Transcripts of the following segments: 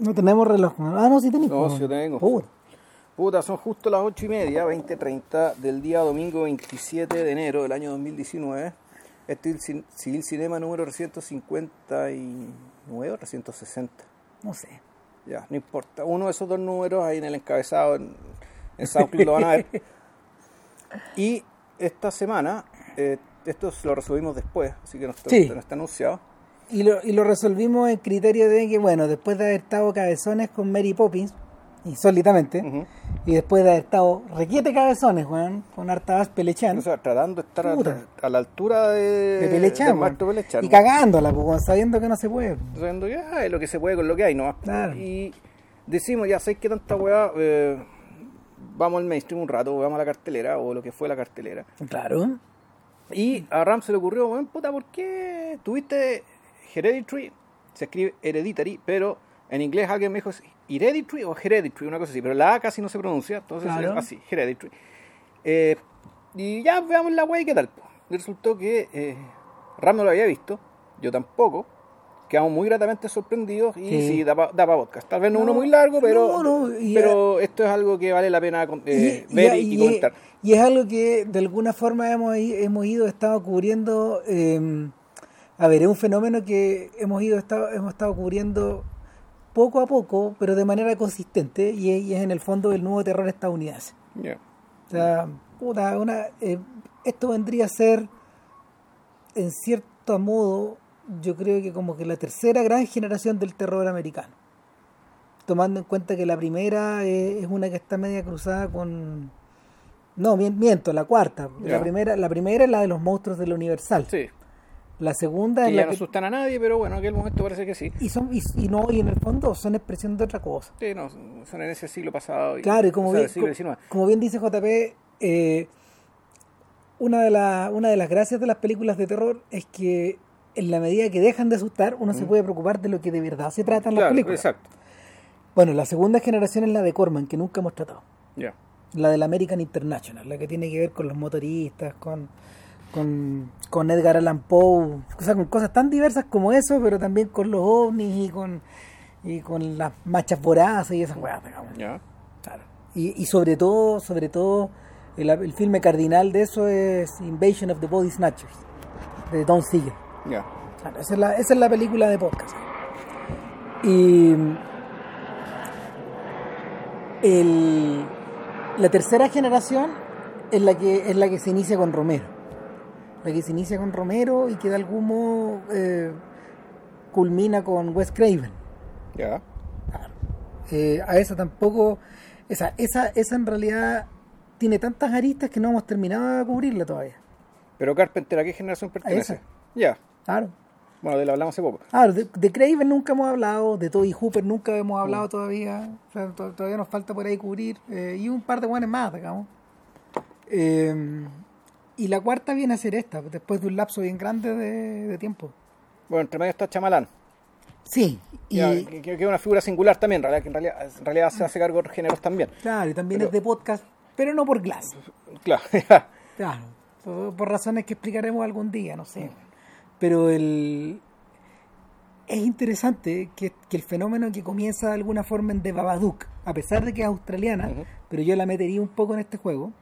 No tenemos reloj. Ah, no, sí tenemos. No, sí tengo. Puta. Puta, son justo las 8 y media, 20.30 del día domingo 27 de enero del año 2019. Este es el Civil Cinema número 359 o 360. No sé. Ya, no importa. Uno de esos dos números ahí en el encabezado en, en SoundCloud lo van a ver. Y esta semana, eh, esto lo resolvimos después, así que no está, Sí. no está anunciado. Y lo, y lo resolvimos en criterio de que, bueno, después de haber estado cabezones con Mary Poppins, insólitamente, Ujú. y después de haber estado requiete cabezones, weón, con Artabas Pelechan, O sea, tratando de estar a, Puta. a la altura de, de Pelechan, weón, maestro Pelechan. y cagándola, pues, weón, sabiendo que no se puede. sabiendo que es lo que se puede con lo que hay nomás. Claro. Y decimos, ya sé que tanta weá, eh, vamos al mainstream un rato, vamos a la cartelera, o lo que fue la cartelera. Claro. Y a Ram se le ocurrió, bueno, puta, ¿por qué tuviste Hereditary? Se escribe Hereditary, pero en inglés alguien me dijo, ¿es Hereditary o Hereditary? Una cosa así, pero la A casi no se pronuncia, entonces Claro. es así, Hereditary. Eh, y ya veamos la weá y qué tal. resultó que eh, Ram no lo había visto, yo tampoco. Quedamos muy gratamente sorprendidos y sí, Sí. da para podcast. Tal vez no, No, uno muy largo, pero, no, no, y pero esto es algo que vale la pena eh, y, ver y- y, y- comentar. y es algo que de alguna forma hemos, hemos ido, estado cubriendo. eh, a ver, es un fenómeno que hemos ido, estado, hemos estado cubriendo poco a poco, pero de manera consistente, y es, y es en el fondo el nuevo terror estadounidense. Ya. O sea, puta, una, eh, esto vendría a ser, en cierto modo, yo creo que como que la tercera gran generación del terror americano. Tomando en cuenta que la primera es, es una que está media cruzada con... No, mien- miento, la cuarta. La primera, la primera es la de los monstruos del Universal. Sí. La segunda Que es ya la no que... asustan a nadie, pero bueno, en aquel momento parece que sí. Y, son, y, y no, y en el fondo son expresión de otra cosa. Sí, no, son en ese siglo pasado. Y, Claro, y como, bien, siglo co- como bien dice JP, eh, una, de la- una de las gracias de las películas de terror es que en la medida que dejan de asustar, uno se puede preocupar de lo que de verdad se trata en las Claro, películas. exacto. Bueno, la segunda generación es la de Corman, que nunca hemos tratado. Ya. La del American International, la que tiene que ver con los motoristas, con, con, con Edgar Allan Poe, o sea, con cosas tan diversas como eso, pero también con los ovnis y con, y con las machas voraces y esas weas. Ya. Claro. Y, y sobre todo, sobre todo, el, el filme cardinal de eso es Invasion of the Body Snatchers, de Don Siegel. Ya. Claro, esa, es la, esa es la película de podcast. Y el, la tercera generación es la que es la que se inicia con Romero. La que se inicia con Romero y que de algún modo eh, culmina con Wes Craven. Ya. Eh, a esa tampoco, esa, esa, esa en realidad tiene tantas aristas que no hemos terminado de cubrirla todavía. Pero Carpenter, ¿a qué generación pertenece? Ya. Claro. Bueno, de la hablamos hace poco. Claro, de, de Craven nunca hemos hablado, de Toby Hooper nunca hemos hablado todavía, o sea, to- todavía nos falta por ahí cubrir, eh, y un par de buenos más, digamos. Eh, y la cuarta viene a ser esta, después de un lapso bien grande de, de tiempo. Bueno, entre medio está Chamalán. Sí, y que, que es una figura singular también, que en realidad, en realidad se hace cargo de otros géneros también. claro, y también Pero- es de podcast, pero no por Glass. Claro. Claro, por, razones que explicaremos algún día, no sé. Pero el es interesante que, que el fenómeno que comienza de alguna forma en The Babadook, a pesar de que es australiana, pero yo la metería un poco en este juego,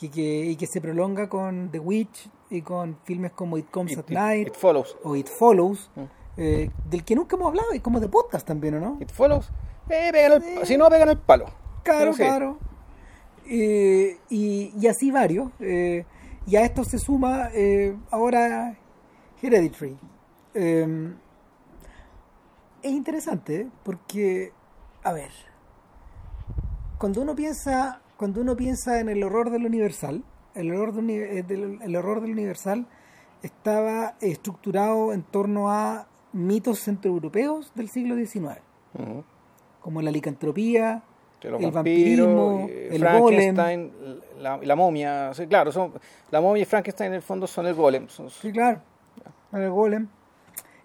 y que, y que se prolonga con The Witch y con filmes como It Comes It- at it- Night It Follows. o It Follows, Mm. eh, del que nunca hemos hablado, y como de podcast también, ¿o no? It Follows. Eh, pegan el, Si no, pegan el palo. Claro, claro. Eh, y, y así varios. eh, y a esto se suma ahora Hereditary. Es interesante porque, a ver, cuando uno piensa, cuando uno piensa en el horror del universal, el horror del, uni- eh, del- el horror del universal estaba estructurado en torno a mitos centroeuropeos del siglo XIX, como la licantropía, el vampirismo, eh, el Frankenstein, la, la momia. Claro, son, la momia y Frankenstein en el fondo son el golem. son- Sí, claro. El golem.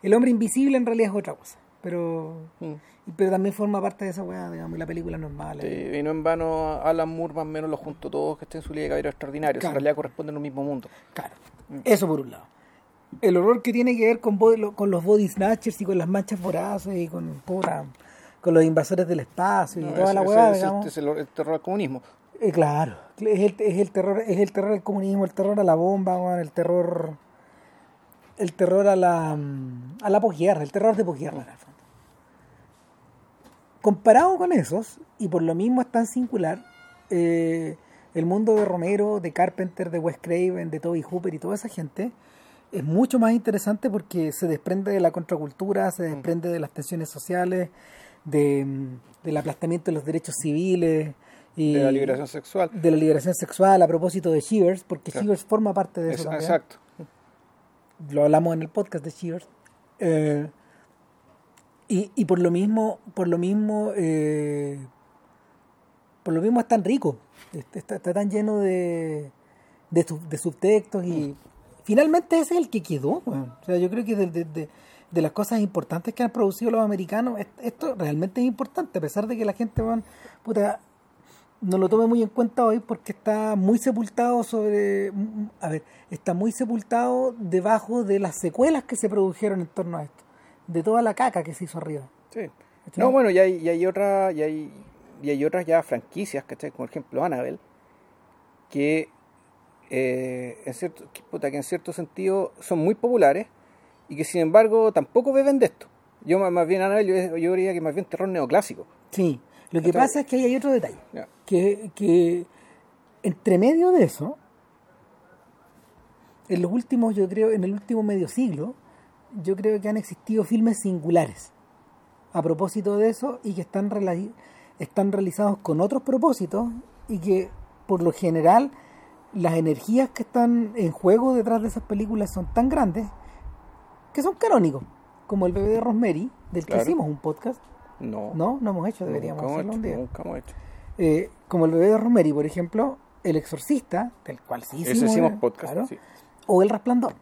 El hombre invisible en realidad es otra cosa. Pero, Mm. Pero también forma parte de esa weá, digamos, y la película no es mala. Sí, y no en vano Alan Moore más o menos los junto todos que estén en su liga de caballeros extraordinarios. Claro. En realidad corresponden al mismo mundo. Claro. Eso por un lado. El horror que tiene que ver con, con los body snatchers y con las manchas voraces y con, puta, con los invasores del espacio y No, toda ese- la hueá, ese- digamos. es el, el terror al comunismo. Eh, claro, es el, es el terror, es el terror al comunismo, el terror a la bomba, el terror, el terror a la, mm, a la posguerra, el terror de posguerra. Comparado con esos, y por lo mismo es tan singular, eh, el mundo de Romero, de Carpenter, de Wes Craven, de Toby Hooper y toda esa gente es mucho más interesante porque se desprende de la contracultura, se desprende de las tensiones sociales, de, mm, del aplastamiento de los derechos civiles y De la liberación sexual. de la liberación sexual a propósito de Shivers, porque Claro. Shivers forma parte de eso Es- también. exacto. Lo hablamos en el podcast de Shivers. Eh, y, y por lo mismo, por lo mismo, eh, por lo mismo es tan rico, está, tan lleno de, de, de subtextos y finalmente ese es el que quedó. O sea, yo creo que de, de- de- las cosas importantes que han producido los americanos, est- esto realmente es importante, a pesar de que la gente weón, puta, no lo tome muy en cuenta hoy porque está muy sepultado sobre, a ver, está muy sepultado debajo de las secuelas que se produjeron en torno a esto, de toda la caca que se hizo arriba. Sí. ¿Cachai? No, bueno, y hay, y hay otra, y hay, y hay otras ya franquicias, ¿cachai? Como por ejemplo Annabelle, que, eh, en cierto, que, puta, que en cierto sentido son muy populares y que sin embargo tampoco beben de esto. Yo más, bien Annabelle, yo, yo diría que más bien terror neoclásico. Sí, lo que ¿Cachai? pasa es que ahí hay otro detalle. Que, que entre medio de eso, en los últimos, yo creo, en el último medio siglo, yo creo que han existido filmes singulares a propósito de eso y que están, están realizados con otros propósitos y que por lo general las energías que están en juego detrás de esas películas son tan grandes que son canónicos, como el bebé de Rosemary, del que hicimos un podcast. No, No, no hemos hecho, nunca deberíamos hemos hacerlo hecho, un día. nunca hemos hecho. Eh, como el bebé de Rosemary, por ejemplo, El Exorcista, del cual sí hicimos, hicimos podcast, claro, sí. o El Resplandor,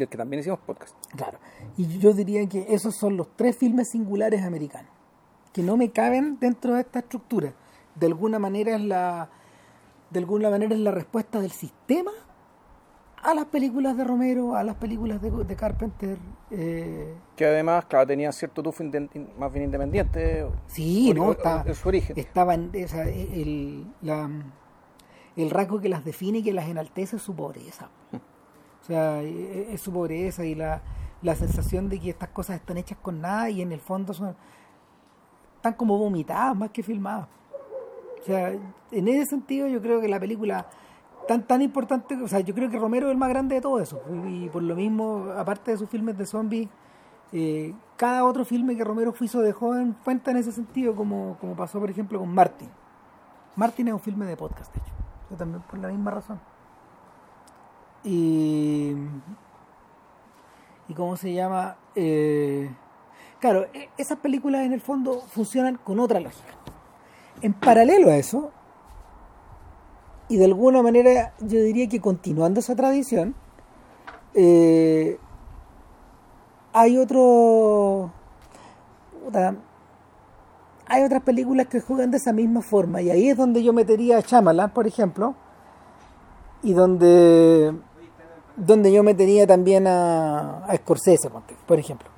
Del que también hicimos podcast. claro. Y yo diría que esos son los tres filmes singulares americanos, que no me caben dentro de esta estructura. De alguna manera es la, de alguna manera es la respuesta del sistema a las películas de Romero, a las películas de, de Carpenter. eh, Que además, claro, tenía cierto tufo más bien independiente. Sí, no, está, en su origen. Estaban, o sea, el, la- el rasgo que las define y que las enaltece es su pobreza. O sea, e- es su pobreza y la, la sensación de que estas cosas están hechas con nada y en el fondo son están como vomitadas más que filmadas. O sea, en ese sentido yo creo que la película tan tan importante, o sea, yo creo que Romero es el más grande de todo eso. Y, por lo mismo, aparte de sus filmes de zombies, eh, cada otro filme que Romero hizo de joven cuenta en ese sentido, como, como pasó por ejemplo con Martin. Martin es un filme de podcast, de hecho. O también por la misma razón. Y. ¿Y cómo se llama? Eh, claro, e- esas películas en el fondo funcionan con otra lógica. En paralelo a eso, y de alguna manera yo diría que continuando esa tradición, eh, hay otro. hay otras películas que juegan de esa misma forma, y ahí es donde yo metería a Shyamalan, por ejemplo, y donde donde yo metería también a, a Scorsese, por ejemplo,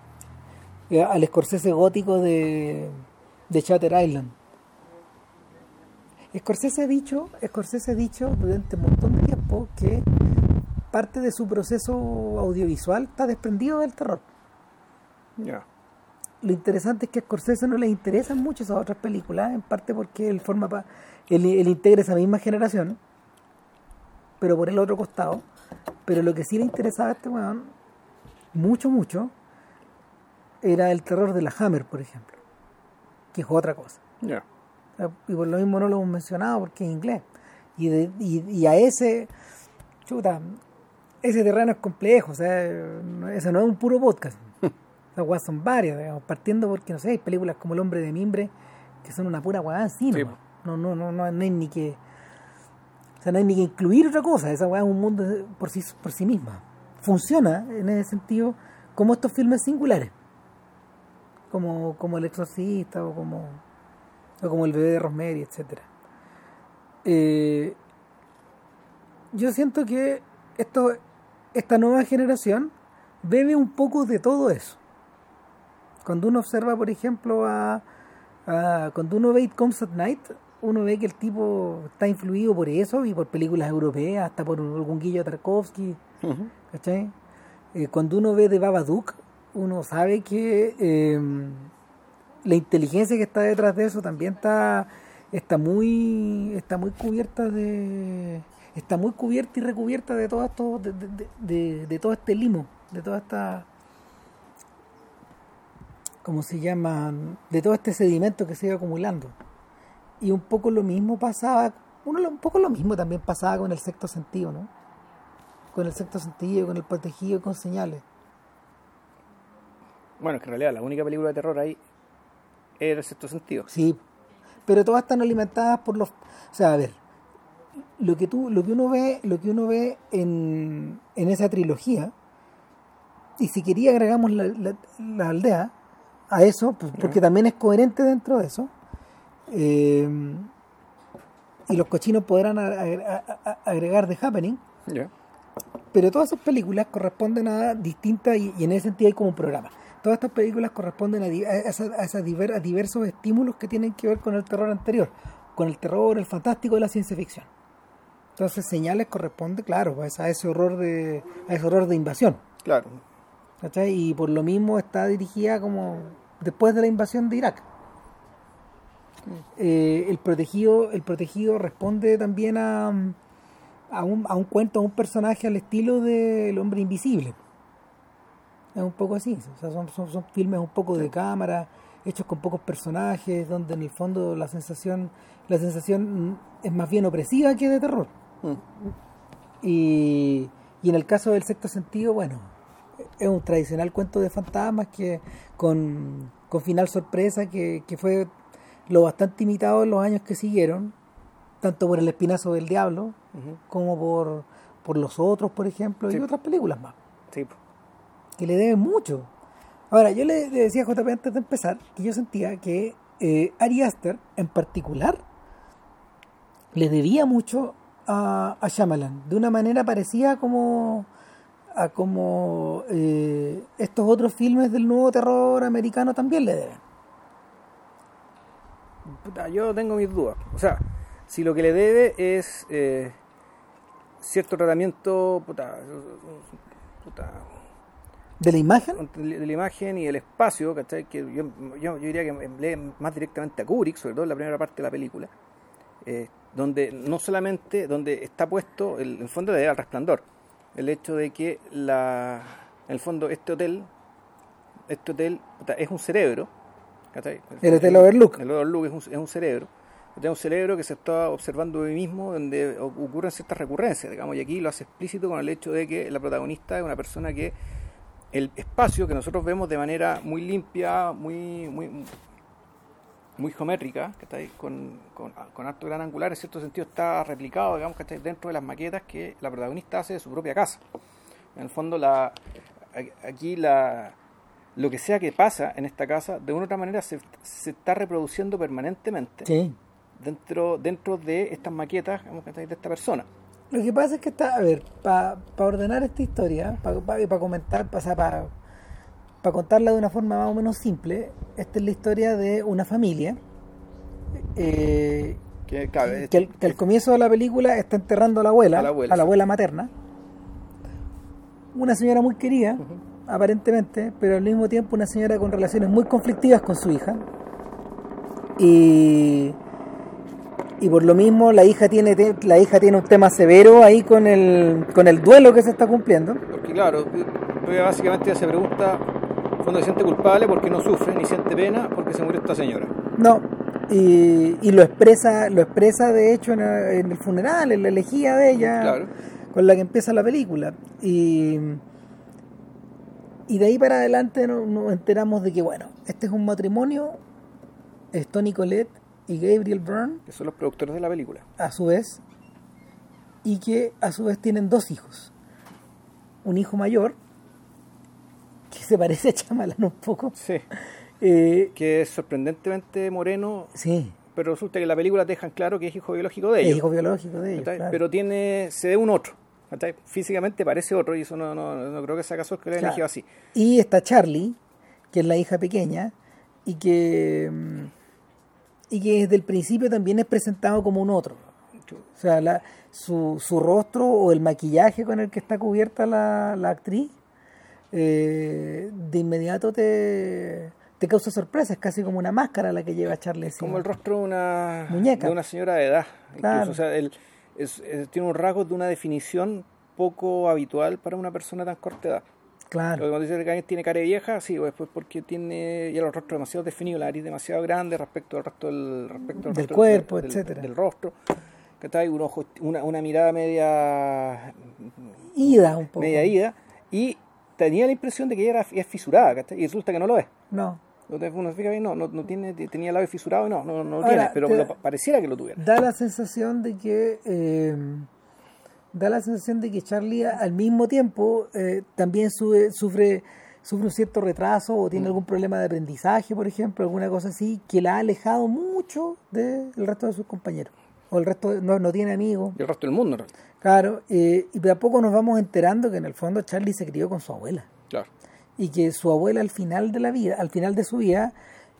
al Scorsese gótico de, de Shutter Island. Scorsese ha dicho, Scorsese ha dicho durante un montón de tiempo que parte de su proceso audiovisual está desprendido del terror. Ya. Lo interesante es que a Scorsese no le interesan mucho esas otras películas, en parte porque él forma pa- él, él integra esa misma generación, pero por el otro costado. Pero lo que sí le interesaba a este weón, mucho, mucho, era el terror de la Hammer, por ejemplo, que es otra cosa. Ya. Y por lo mismo no lo hemos mencionado porque es inglés. Y, de- y, y a ese, chuta, ese terreno es complejo, o sea, ese no es un puro podcast. Las weas son varias, digamos, partiendo porque, no sé, hay películas como El hombre de mimbre que son una pura weá en sí, Sí, no, no, no, no, no hay ni que, o sea, no hay ni que incluir otra cosa, esa weá es un mundo por sí, por sí misma. Funciona en ese sentido como estos filmes singulares, como, como El Exorcista o como o como el bebé de Rosemary, etcétera. Eh, yo siento que esto, esta nueva generación bebe un poco de todo eso. Cuando uno observa, por ejemplo, a, Ah, cuando uno ve It Comes at Night, uno ve que el tipo está influido por eso y por películas europeas, hasta por algún Guillo Tarkovsky, ¿cachai? Eh, cuando uno ve de Babadook, uno sabe que eh, la inteligencia que está detrás de eso también está está muy está muy cubierta de está muy cubierta y recubierta de todo esto de, de- de- de todo este limo de toda esta ¿cómo se llama? de todo este sedimento que se iba acumulando y un poco lo mismo pasaba uno un poco lo mismo también pasaba con el sexto sentido ¿no? con el sexto sentido con el protegido y con señales Bueno, es que en realidad la única película de terror ahí era el sexto sentido. Sí, pero todas están alimentadas por los, o sea, a ver, lo que tú, lo que uno ve, lo que uno ve en, en esa trilogía, y si quería agregamos la, la- la aldea a eso, pues, porque también es coherente dentro de eso, eh, y los cochinos podrán agregar The Happening, pero todas esas películas corresponden a distintas, y, en ese sentido hay como un programa. Todas estas películas corresponden a, a diversos estímulos que tienen que ver con el terror anterior, con el terror, el fantástico y la ciencia ficción. Entonces, señales corresponde, claro, pues, a ese horror de, a ese horror de invasión. Claro. ¿cachai? Y por lo mismo está dirigida como después de la invasión de Irak. Eh, el protegido, el protegido responde también a, a, un, a un cuento, a un personaje al estilo del hombre invisible. Es un poco así, o sea, son, son, son filmes un poco de cámara, hechos con pocos personajes, donde en el fondo la sensación, la sensación es más bien opresiva que de terror. Mm. Y, y en el caso del sexto sentido, bueno, es un tradicional cuento de fantasmas que con, con final sorpresa que, que fue lo bastante imitado en los años que siguieron, tanto por El Espinazo del Diablo como por, por Los Otros, por ejemplo, Sí. y otras películas más, Sí. que le deben mucho. Ahora, yo le, le decía a JP antes de empezar que yo sentía que eh, Ari Aster, en particular, le debía mucho a, a Shyamalan, de una manera parecida como a como eh, estos otros filmes del nuevo terror americano también le deben. Puta, yo tengo mis dudas. O sea, si lo que le debe es eh, cierto tratamiento puta, puta, ¿De la imagen? de la imagen y el espacio, ¿cachai? Que yo, yo, yo diría que lee más directamente a Kubrick, sobre todo en la primera parte de la película, eh, donde no solamente, donde está puesto, el, fondo de el resplandor, el hecho de que la, en el fondo este hotel, este hotel puta, es un cerebro, ¿cachai? El Hotel Overlook. El Overlook es un, es un cerebro, es un cerebro que se está observando hoy mismo, donde ocurren ciertas recurrencias, digamos, y aquí lo hace explícito con el hecho de que la protagonista es una persona que el espacio que nosotros vemos de manera muy limpia, muy muy muy geométrica, que está ahí con, con, con alto gran angular, en cierto sentido está replicado, digamos, que dentro de las maquetas que la protagonista hace de su propia casa. En el fondo, la, a- aquí la, lo que sea que pasa en esta casa, de una u otra manera se, se está reproduciendo permanentemente Sí. dentro, dentro de estas maquetas digamos, de esta persona. Lo que pasa es que está, a ver, para ordenar esta historia, para comentar, para contarla de una forma más o menos simple, esta es la historia de una familia eh, Que, claro, es- que, al, que al comienzo de la película está enterrando a la abuela, A la abuela, materna. Una señora muy querida. Aparentemente, pero al mismo tiempo una señora con relaciones muy conflictivas con su hija. Y, y por lo mismo la hija tiene la hija tiene un tema severo ahí con el con el duelo que se está cumpliendo. Porque claro, ella básicamente se pregunta, cuando se siente culpable porque no sufre, ni siente pena porque se murió esta señora. No, y, y lo expresa lo expresa de hecho en el, en el funeral, en la elegía de ella. Claro. con la que empieza la película. Y, y de ahí para adelante nos, nos enteramos de que, bueno, este es un matrimonio, es Tony Collette y Gabriel Byrne, Que son los productores de la película. a su vez, y que a su vez tienen dos hijos. Un hijo mayor, que se parece a Chamalan un poco. Sí. Eh, Que es sorprendentemente moreno, sí, pero resulta que en la película te dejan claro que es hijo biológico de es ellos. hijo biológico de ellos. Pero tiene, se ve un otro. ¿Cachai? Físicamente parece otro y eso no, no, no creo que sea casual que lo hayan Claro. elegido así. Y está Charlie, que es la hija pequeña, y que, y que desde el principio también es presentado como un otro. O sea, la, su, su rostro o el maquillaje con el que está cubierta la, la actriz, eh, de inmediato te, te causa sorpresa, es casi como una máscara la que lleva Charlie. Como el rostro de una, Muñeca. de una señora de edad. Claro. Incluso, o sea, él es- es- tiene un rasgo de una definición poco habitual para una persona tan corta edad. Claro, Cuando dice que tiene cara de vieja, sí, pues pues porque tiene ya el rostro demasiado definido, la nariz demasiado grande respecto al resto del, respecto al Del cuerpo, del, etcétera. Del rostro. Que está ahí un ojo, una, una mirada media ida un poco. media ida y tenía la impresión de que ella era es fisurada, ¿cachai? y resulta que no lo es. No, Entonces uno se fija bien, no, no, no tiene, tenía el labio fisurado y no, no, no lo Ahora, tiene, pero te- lo- pareciera que lo tuviera. da la sensación de que eh, da la sensación de que Charlie al mismo tiempo eh, también sube- sufre sufre un cierto retraso o Mm. tiene algún problema de aprendizaje por ejemplo alguna cosa así que la ha alejado mucho del resto de sus compañeros o el resto de- no, no tiene amigos Y el resto del mundo, realidad. claro eh, y de a poco nos vamos enterando que en el fondo Charlie se crió con su abuela. Y que su abuela al final de la vida, al final de su vida,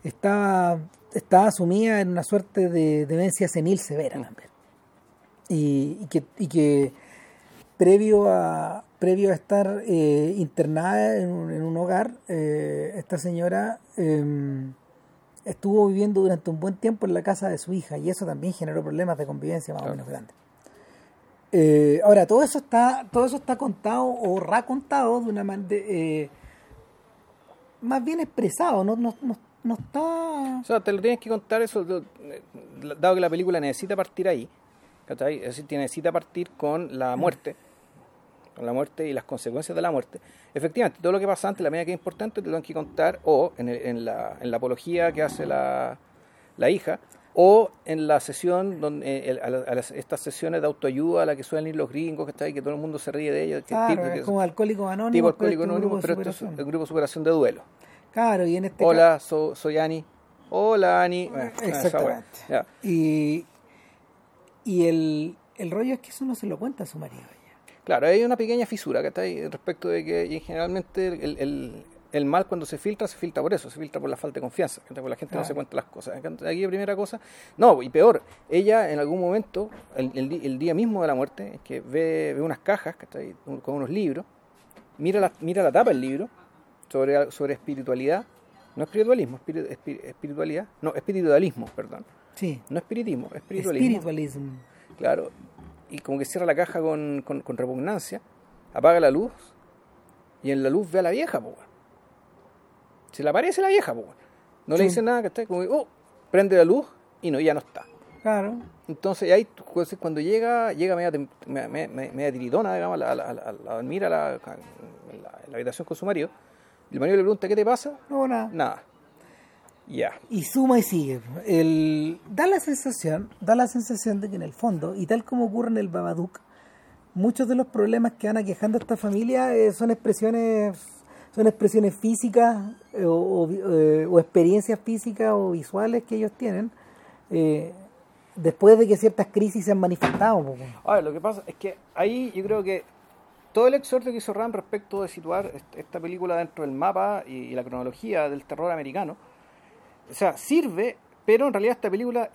estaba, estaba sumida en una suerte de demencia senil severa también. Y, y que, y que previo a previo a estar eh, internada en un, en un hogar, eh, esta señora eh, estuvo viviendo durante un buen tiempo en la casa de su hija y eso también generó problemas de convivencia más o menos grandes. Eh, ahora, todo eso está todo eso está contado o racontado de una manera más bien expresado, no, no, no, no está... O sea, te lo tienes que contar eso, eh, dado que la película necesita partir ahí, ¿cachai? Es decir, necesita partir con la muerte, con la muerte y las consecuencias de la muerte. Efectivamente, todo lo que pasa antes, la medida que es importante, te lo tienes que contar o en, el- en la, en la apología que hace la, la hija, o en la sesión, donde eh, el- a, la- a las- estas sesiones de autoayuda a la que suelen ir los gringos, ¿cachai? Que todo el mundo se ríe de ellos. que Claro, tipo- es que- como alcohólico anónimo, tipo alcohólico este anónimo, pero esto es el grupo de superación de duelo. Claro, y en este Hola, so- soy Ani. Hola, Ani. caso... Eh, Exactamente. Ya. Y, y el, el rollo es que eso no se lo cuenta a su marido. ella. Claro, hay una pequeña fisura que está ahí respecto de que y generalmente el, el- el mal cuando se filtra, se filtra por eso, se filtra por la falta de confianza, porque la gente no se cuenta las cosas. Aquí la primera cosa, no, y peor, ella en algún momento, el, el di- el día mismo de la muerte, es que ve, ve unas cajas ¿cachai? Con unos libros, mira la, mira la tapa del libro sobre, sobre espiritualidad, no espiritualismo, espiri- espi- espiritualidad, no, espiritualismo, perdón. Sí, No espiritismo, espiritualismo. spiritualism. Claro, y como que cierra la caja con, con, con repugnancia, apaga la luz y en la luz ve a la vieja, po. Se le aparece la vieja, weón. No le dice nada, que está como, oh, prende la luz y no, ya no está. Claro, Entonces ahí pues, cuando llega, llega media, media, media- media tiritona, digamos, a, la- a, la- a la- a dormir a la, a habitación con su marido. Y el marido le pregunta, ¿qué te pasa? no, nada. Nada. Ya. Y suma y sigue. El, da la sensación, da la sensación de que en el fondo, y tal como ocurre en el Babadook, muchos de los problemas que van aquejando a esta familia eh, son expresiones son expresiones físicas vi- eh, o experiencias físicas o visuales que ellos tienen eh, después de que ciertas crisis se han manifestado. po. A ver, lo que pasa es que ahí yo creo que todo el exhorto que hizo Ram respecto de situar est- esta película dentro del mapa y, la cronología del terror americano, o sea, sirve, pero en realidad esta película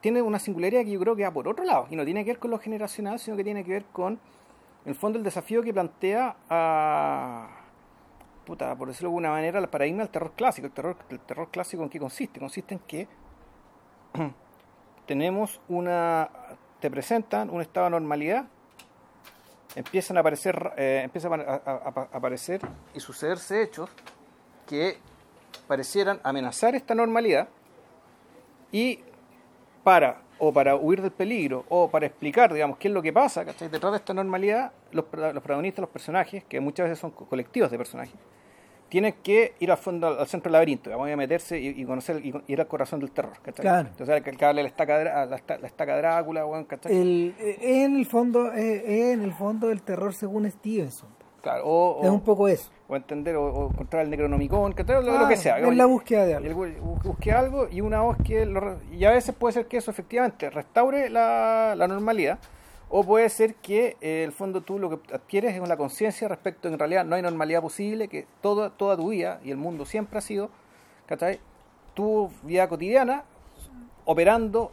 tiene una singularidad que yo creo que va por otro lado, y no tiene que ver con lo generacional, sino que tiene que ver con, en el fondo, el desafío que plantea a, puta, por decirlo de alguna manera, el paradigma del terror clásico. El terror, el terror clásico en qué consiste? Consiste en que tenemos una te presentan un estado de normalidad empiezan a aparecer eh, empiezan a, aparecer y sucederse hechos que parecieran amenazar esta normalidad y para o para huir del peligro o para explicar digamos qué es lo que pasa ¿cachai? detrás de esta normalidad los, los protagonistas los personajes que muchas veces son co- colectivos de personajes tienen que ir al fondo al centro del laberinto digamos, y a meterse y, y conocer y ir al corazón del terror ¿cachai? Claro. entonces el que la estaca, la, la estaca Drácula ¿cachai? El, eh, en el fondo eh, en el fondo el terror según Stevenson. Claro, o, Es o- un poco eso. o entender o, o encontrar el Necronomicon, que lo, lo Claro, que sea. es la búsqueda de algo. el busque algo y una voz que lo y a veces puede ser que eso efectivamente restaure la, la normalidad o puede ser que eh, el fondo tú lo que adquieres es una conciencia respecto a que en realidad no hay normalidad posible, que toda, toda tu vida y el mundo siempre ha sido, ¿cachai? Tu vida cotidiana operando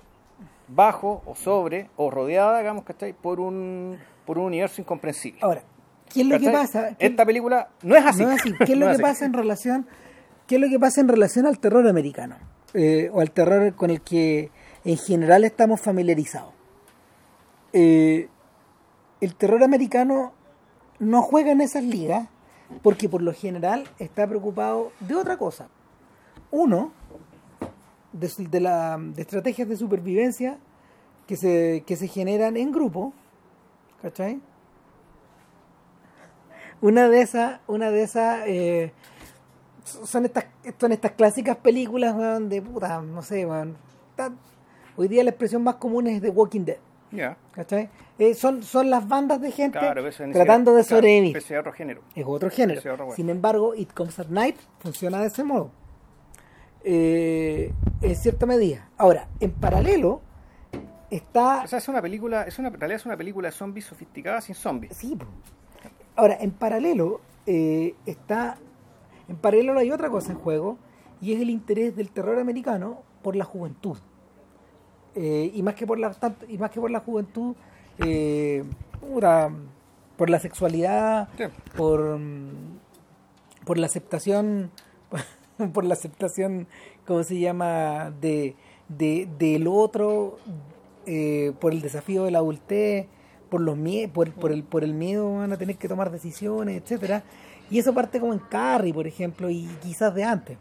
bajo o sobre o rodeada, digamos, ¿cachai? Por un, por un universo incomprensible. Ahora, ¿qué es lo que pasa? ¿Qué- Esta película no es así. No es así. ¿Qué es lo No que así. pasa en relación, qué es lo que pasa en relación al terror americano? Eh, o al terror con el que en general estamos familiarizados. Eh, el terror americano no juega en esas ligas porque por lo general está preocupado de otra cosa. Uno, de, la, estrategias de supervivencia que se, generan en grupo, ¿cachai? Una de esas, una de esas eh, son estas, son estas clásicas películas weón, de puta, no sé. Está- hoy día la expresión más común es The Walking Dead, ¿cachai? Eh, son, son las bandas de gente Claro, tratando de sobrevivir. es otro género. es otro género. Ese otro, bueno. Sin embargo, It Comes at Night funciona de ese modo. Eh, en cierta medida. Ahora, en paralelo está O sea, es una película, es una, en realidad es una película de zombies sofisticada sin zombies. Sí. Ahora, en paralelo eh, está. En paralelo hay otra cosa en juego y es el interés del terror americano por la juventud. Eh, y más que por la tanto- y más que por la juventud, eh, por la sexualidad, Sí. por, mm, por la aceptación, por la aceptación, ¿cómo se llama? de, de del otro, eh, por el desafío de la adultez, por los por, por el por el miedo van a tener que tomar decisiones, etcétera. Y eso parte como en Carrie, por ejemplo, y quizás de antes.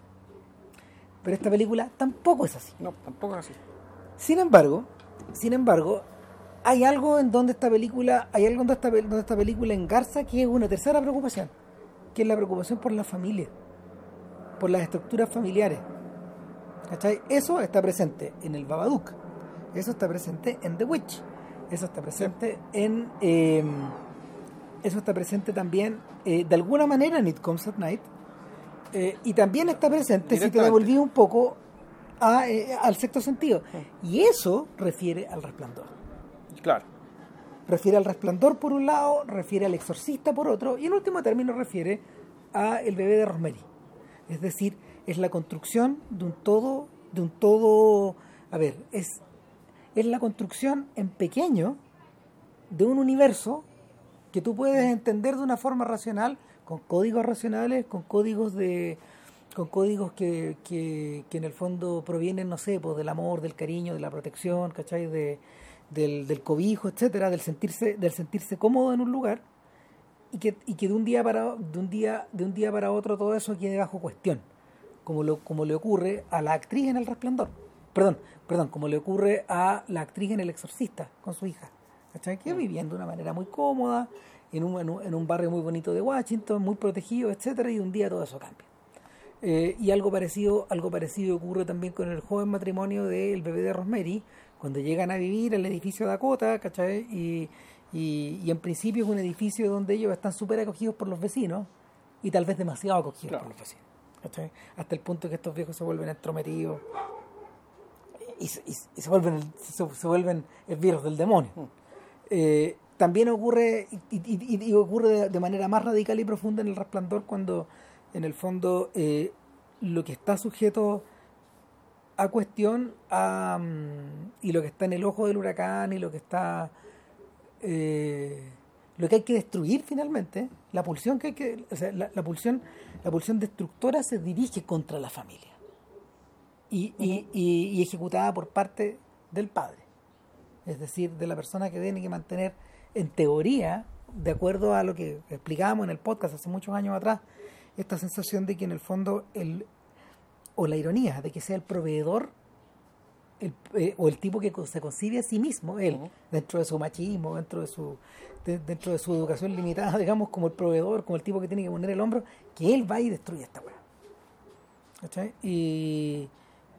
Pero esta película tampoco es así. No, tampoco es así. Sin embargo, sin embargo, hay algo en donde esta película, hay algo donde esta, donde esta película engarza que es una tercera preocupación, que es la preocupación por la familia, por las estructuras familiares. ¿Cachai? Eso está presente en el Babadook, eso está presente en The Witch, eso está presente en eh, eso está presente también eh, de alguna manera en It Comes at Night eh, y también está presente si te devolví un poco a, eh, al sexto sentido. Y eso refiere al resplandor. Claro. refiere al resplandor por un lado refiere al exorcista por otro y en último término refiere a el bebé de Rosemary. Es decir es la construcción de un todo de un todo a ver es es la construcción en pequeño de un universo que tú puedes entender de una forma racional, con códigos racionales, con códigos de con códigos que, que, que en el fondo provienen, no sé, pues del amor, del cariño, de la protección, ¿cachai? De, del, del cobijo, etcétera, del sentirse, del sentirse cómodo en un lugar, y que, y que de un día para de un día, de un día para otro todo eso quede bajo cuestión, como lo, como le ocurre a la actriz en el resplandor. Perdón, perdón, como le ocurre a la actriz en el exorcista con su hija. ¿Cachai? Que viviendo de una manera muy cómoda, en un, en un, en un barrio muy bonito de Washington, muy protegido, etcétera, y un día todo eso cambia. Eh, y algo parecido, algo parecido ocurre también con el joven matrimonio del bebé de Rosemary, cuando llegan a vivir al edificio Dakota, ¿cachai? Y, y, y en principio es un edificio donde ellos están súper acogidos por los vecinos y tal vez demasiado acogidos Claro. por los vecinos. ¿cachai? Hasta el punto que estos viejos se vuelven entrometidos y, se- y se- y se vuelven el, se, se vuelven el virus del demonio. Eh, también ocurre y, y- y- y ocurre de, de manera más radical y profunda en el resplandor cuando en el fondo eh, lo que está sujeto a cuestión a, mm, y lo que está en el ojo del huracán y lo que está eh, lo que hay que destruir finalmente la pulsión que hay que o sea, la, la pulsión la pulsión destructora se dirige contra la familia y, y- y- y ejecutada por parte del padre. Es decir, de la persona que tiene que mantener, en teoría, de acuerdo a lo que explicábamos en el podcast hace muchos años atrás, esta sensación de que en el fondo, el, o la ironía de que sea el proveedor el, eh, o el tipo que se concibe a sí mismo, él, dentro de su machismo, dentro de su de- dentro de su educación limitada, digamos, como el proveedor, como el tipo que tiene que poner el hombro, que él va y destruye esta weá. Y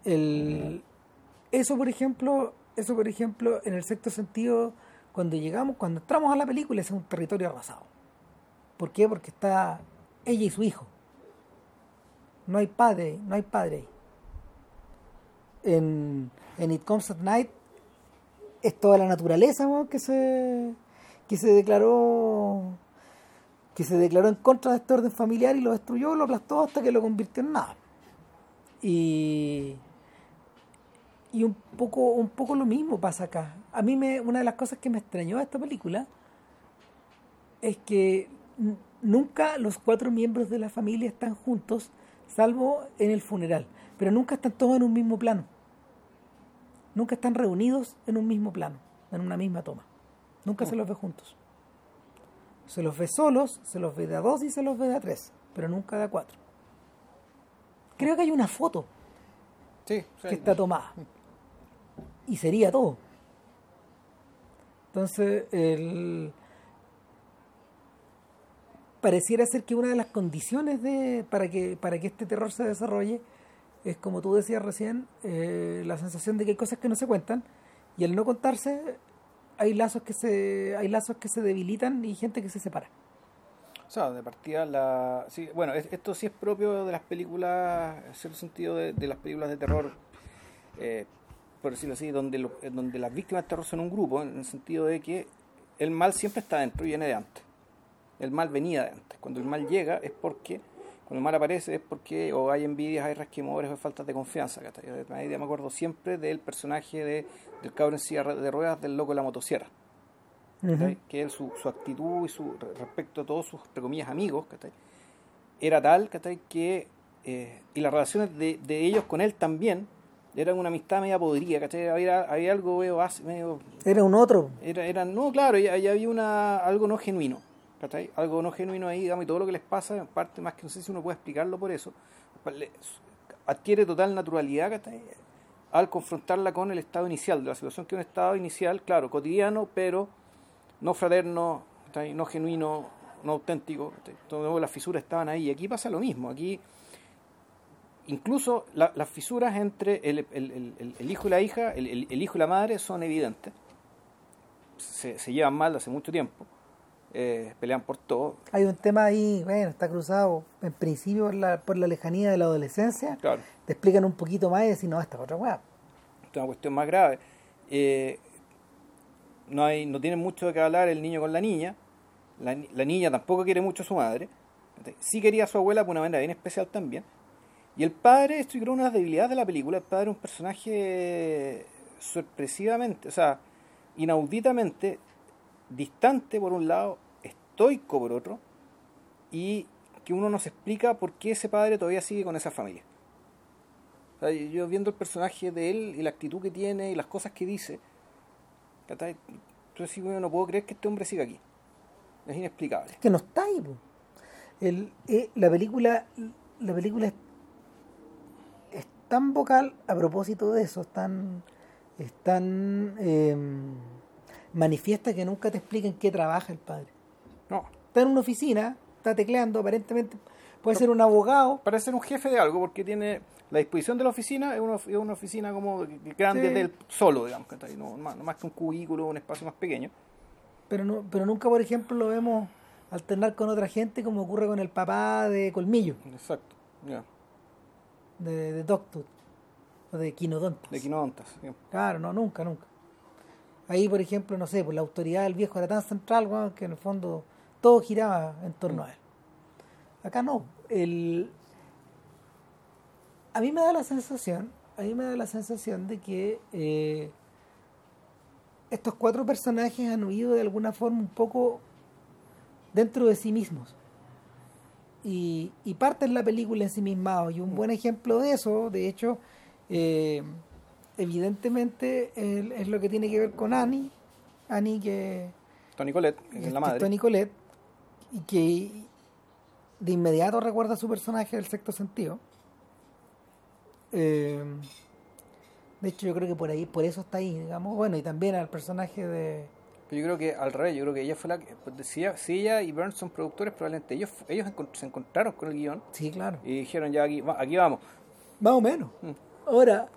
el, eso, por ejemplo, eso, por ejemplo, en el sexto sentido, cuando llegamos, cuando entramos a la película, es un territorio arrasado. ¿Por qué? Porque está ella y su hijo. No hay padre, no hay padre. En, en It Comes at Night es toda la naturaleza que se que se declaró que se declaró en contra de este orden familiar y lo destruyó, lo aplastó hasta que lo convirtió en nada. Y Y un poco, un poco lo mismo pasa acá. A mí me, una de las cosas que me extrañó de esta película es que nunca los cuatro miembros de la familia están juntos, salvo en el funeral. Pero nunca están todos en un mismo plano. Nunca están reunidos en un mismo plano, en una misma toma. Nunca se los ve juntos. Se los ve solos, se los ve de a dos y se los ve de a tres, pero nunca de a cuatro. Creo que hay una foto Sí, sí. que está tomada. Y sería todo. Entonces, el... pareciera ser que una de las condiciones de, para, que, para que este terror se desarrolle es, como tú decías recién, eh, la sensación de que hay cosas que no se cuentan y al no contarse hay lazos que se hay lazos que se debilitan y gente que se separa. O sea, de partida la... Sí, bueno, es- esto sí es propio de las películas, en cierto sentido, de, de las películas de terror, eh, por decirlo así, donde, lo- donde las víctimas de terror son un grupo, en el sentido de que el mal siempre está dentro y viene de antes. El mal venía de antes. Cuando el mal llega es porque, cuando el mal aparece es porque o hay envidias, hay rasquemores o hay faltas de confianza. Ahí me acuerdo siempre del personaje de, del cabro en silla de ruedas del loco de la motosierra. que él, su, su actitud y su re- respecto a todos sus entre comillas amigos ¿cachai? era tal ¿cachai? que eh, y las relaciones de, de ellos con él también eran una amistad media podrida ¿cachai? había, había algo medio, medio Era un otro. era, era no claro ya había una algo no genuino algo no genuino ahí digamos y todo lo que les pasa en parte más que no sé si uno puede explicarlo por eso le- adquiere total naturalidad al confrontarla con el estado inicial de la situación que es un estado inicial claro cotidiano pero no fraterno no genuino no auténtico. Todo, las fisuras estaban ahí. Aquí pasa lo mismo aquí incluso la- las fisuras entre el, hijo y la hija el, hijo y la madre son evidentes. Se, se llevan mal hace mucho tiempo eh, pelean por todo Hay un tema ahí, bueno, está cruzado en principio por la, por la lejanía de la adolescencia. claro Te explican un poquito más y decís, no, esta es otra weá. es una cuestión más grave. Eh, no hay no tiene mucho de qué hablar el niño con la niña. La, ni- la niña tampoco quiere mucho a su madre. Sí quería a su abuela por una manera bien especial también. Y el padre, esto yo creo una de las debilidades de la película, el padre es un personaje sorpresivamente, o sea, inauditamente distante por un lado, estoico por otro, y que uno no se explica por qué ese padre todavía sigue con esa familia. Yo viendo el personaje de él y la actitud que tiene y las cosas que dice, entonces bueno, no puedo creer que este hombre siga aquí. Es inexplicable. que no está ahí. eh, la película la película es, es tan vocal a propósito de eso, es tan, es tan eh, manifiesta que nunca te explica en qué trabaja el padre. No, Está en una oficina, está tecleando, aparentemente puede ser un abogado, parece ser un jefe de algo porque tiene la disposición de la oficina, es una, es una oficina como grande Sí. del solo, digamos, ¿cachai? no, más, no más que un cubículo, un espacio más pequeño. pero no, pero nunca, por ejemplo, lo vemos alternar con otra gente como ocurre con el papá de Colmillo, Exacto, ya, de, de Doctor, o de Quinodontas. de quinodontas. ya. Claro, no, nunca, nunca. Ahí, por ejemplo, no sé, pues la autoridad del viejo era tan central, weón, que en el fondo todo giraba en torno a él. Acá no. El... A mí me da la sensación, a mí me da la sensación de que eh, estos cuatro personajes han huido de alguna forma un poco dentro de sí mismos. Y, y parten la película en sí misma. Y un buen ejemplo de eso, de hecho, eh, evidentemente el- es lo que tiene que ver con Annie. Annie que, Tony Colette, que es la que madre. Toni Collette, y que de inmediato recuerda a su personaje del sexto sentido. Eh, de hecho, yo creo que por ahí, por eso está ahí, digamos. Bueno, y también al personaje de. Pero yo creo que al revés, yo creo que ella fue la que, pues, si, ella, si ella y Burns son productores, probablemente ellos ellos se encontraron con el guion Sí, claro. y dijeron ya aquí, aquí vamos. Más o menos. Mm. Ahora,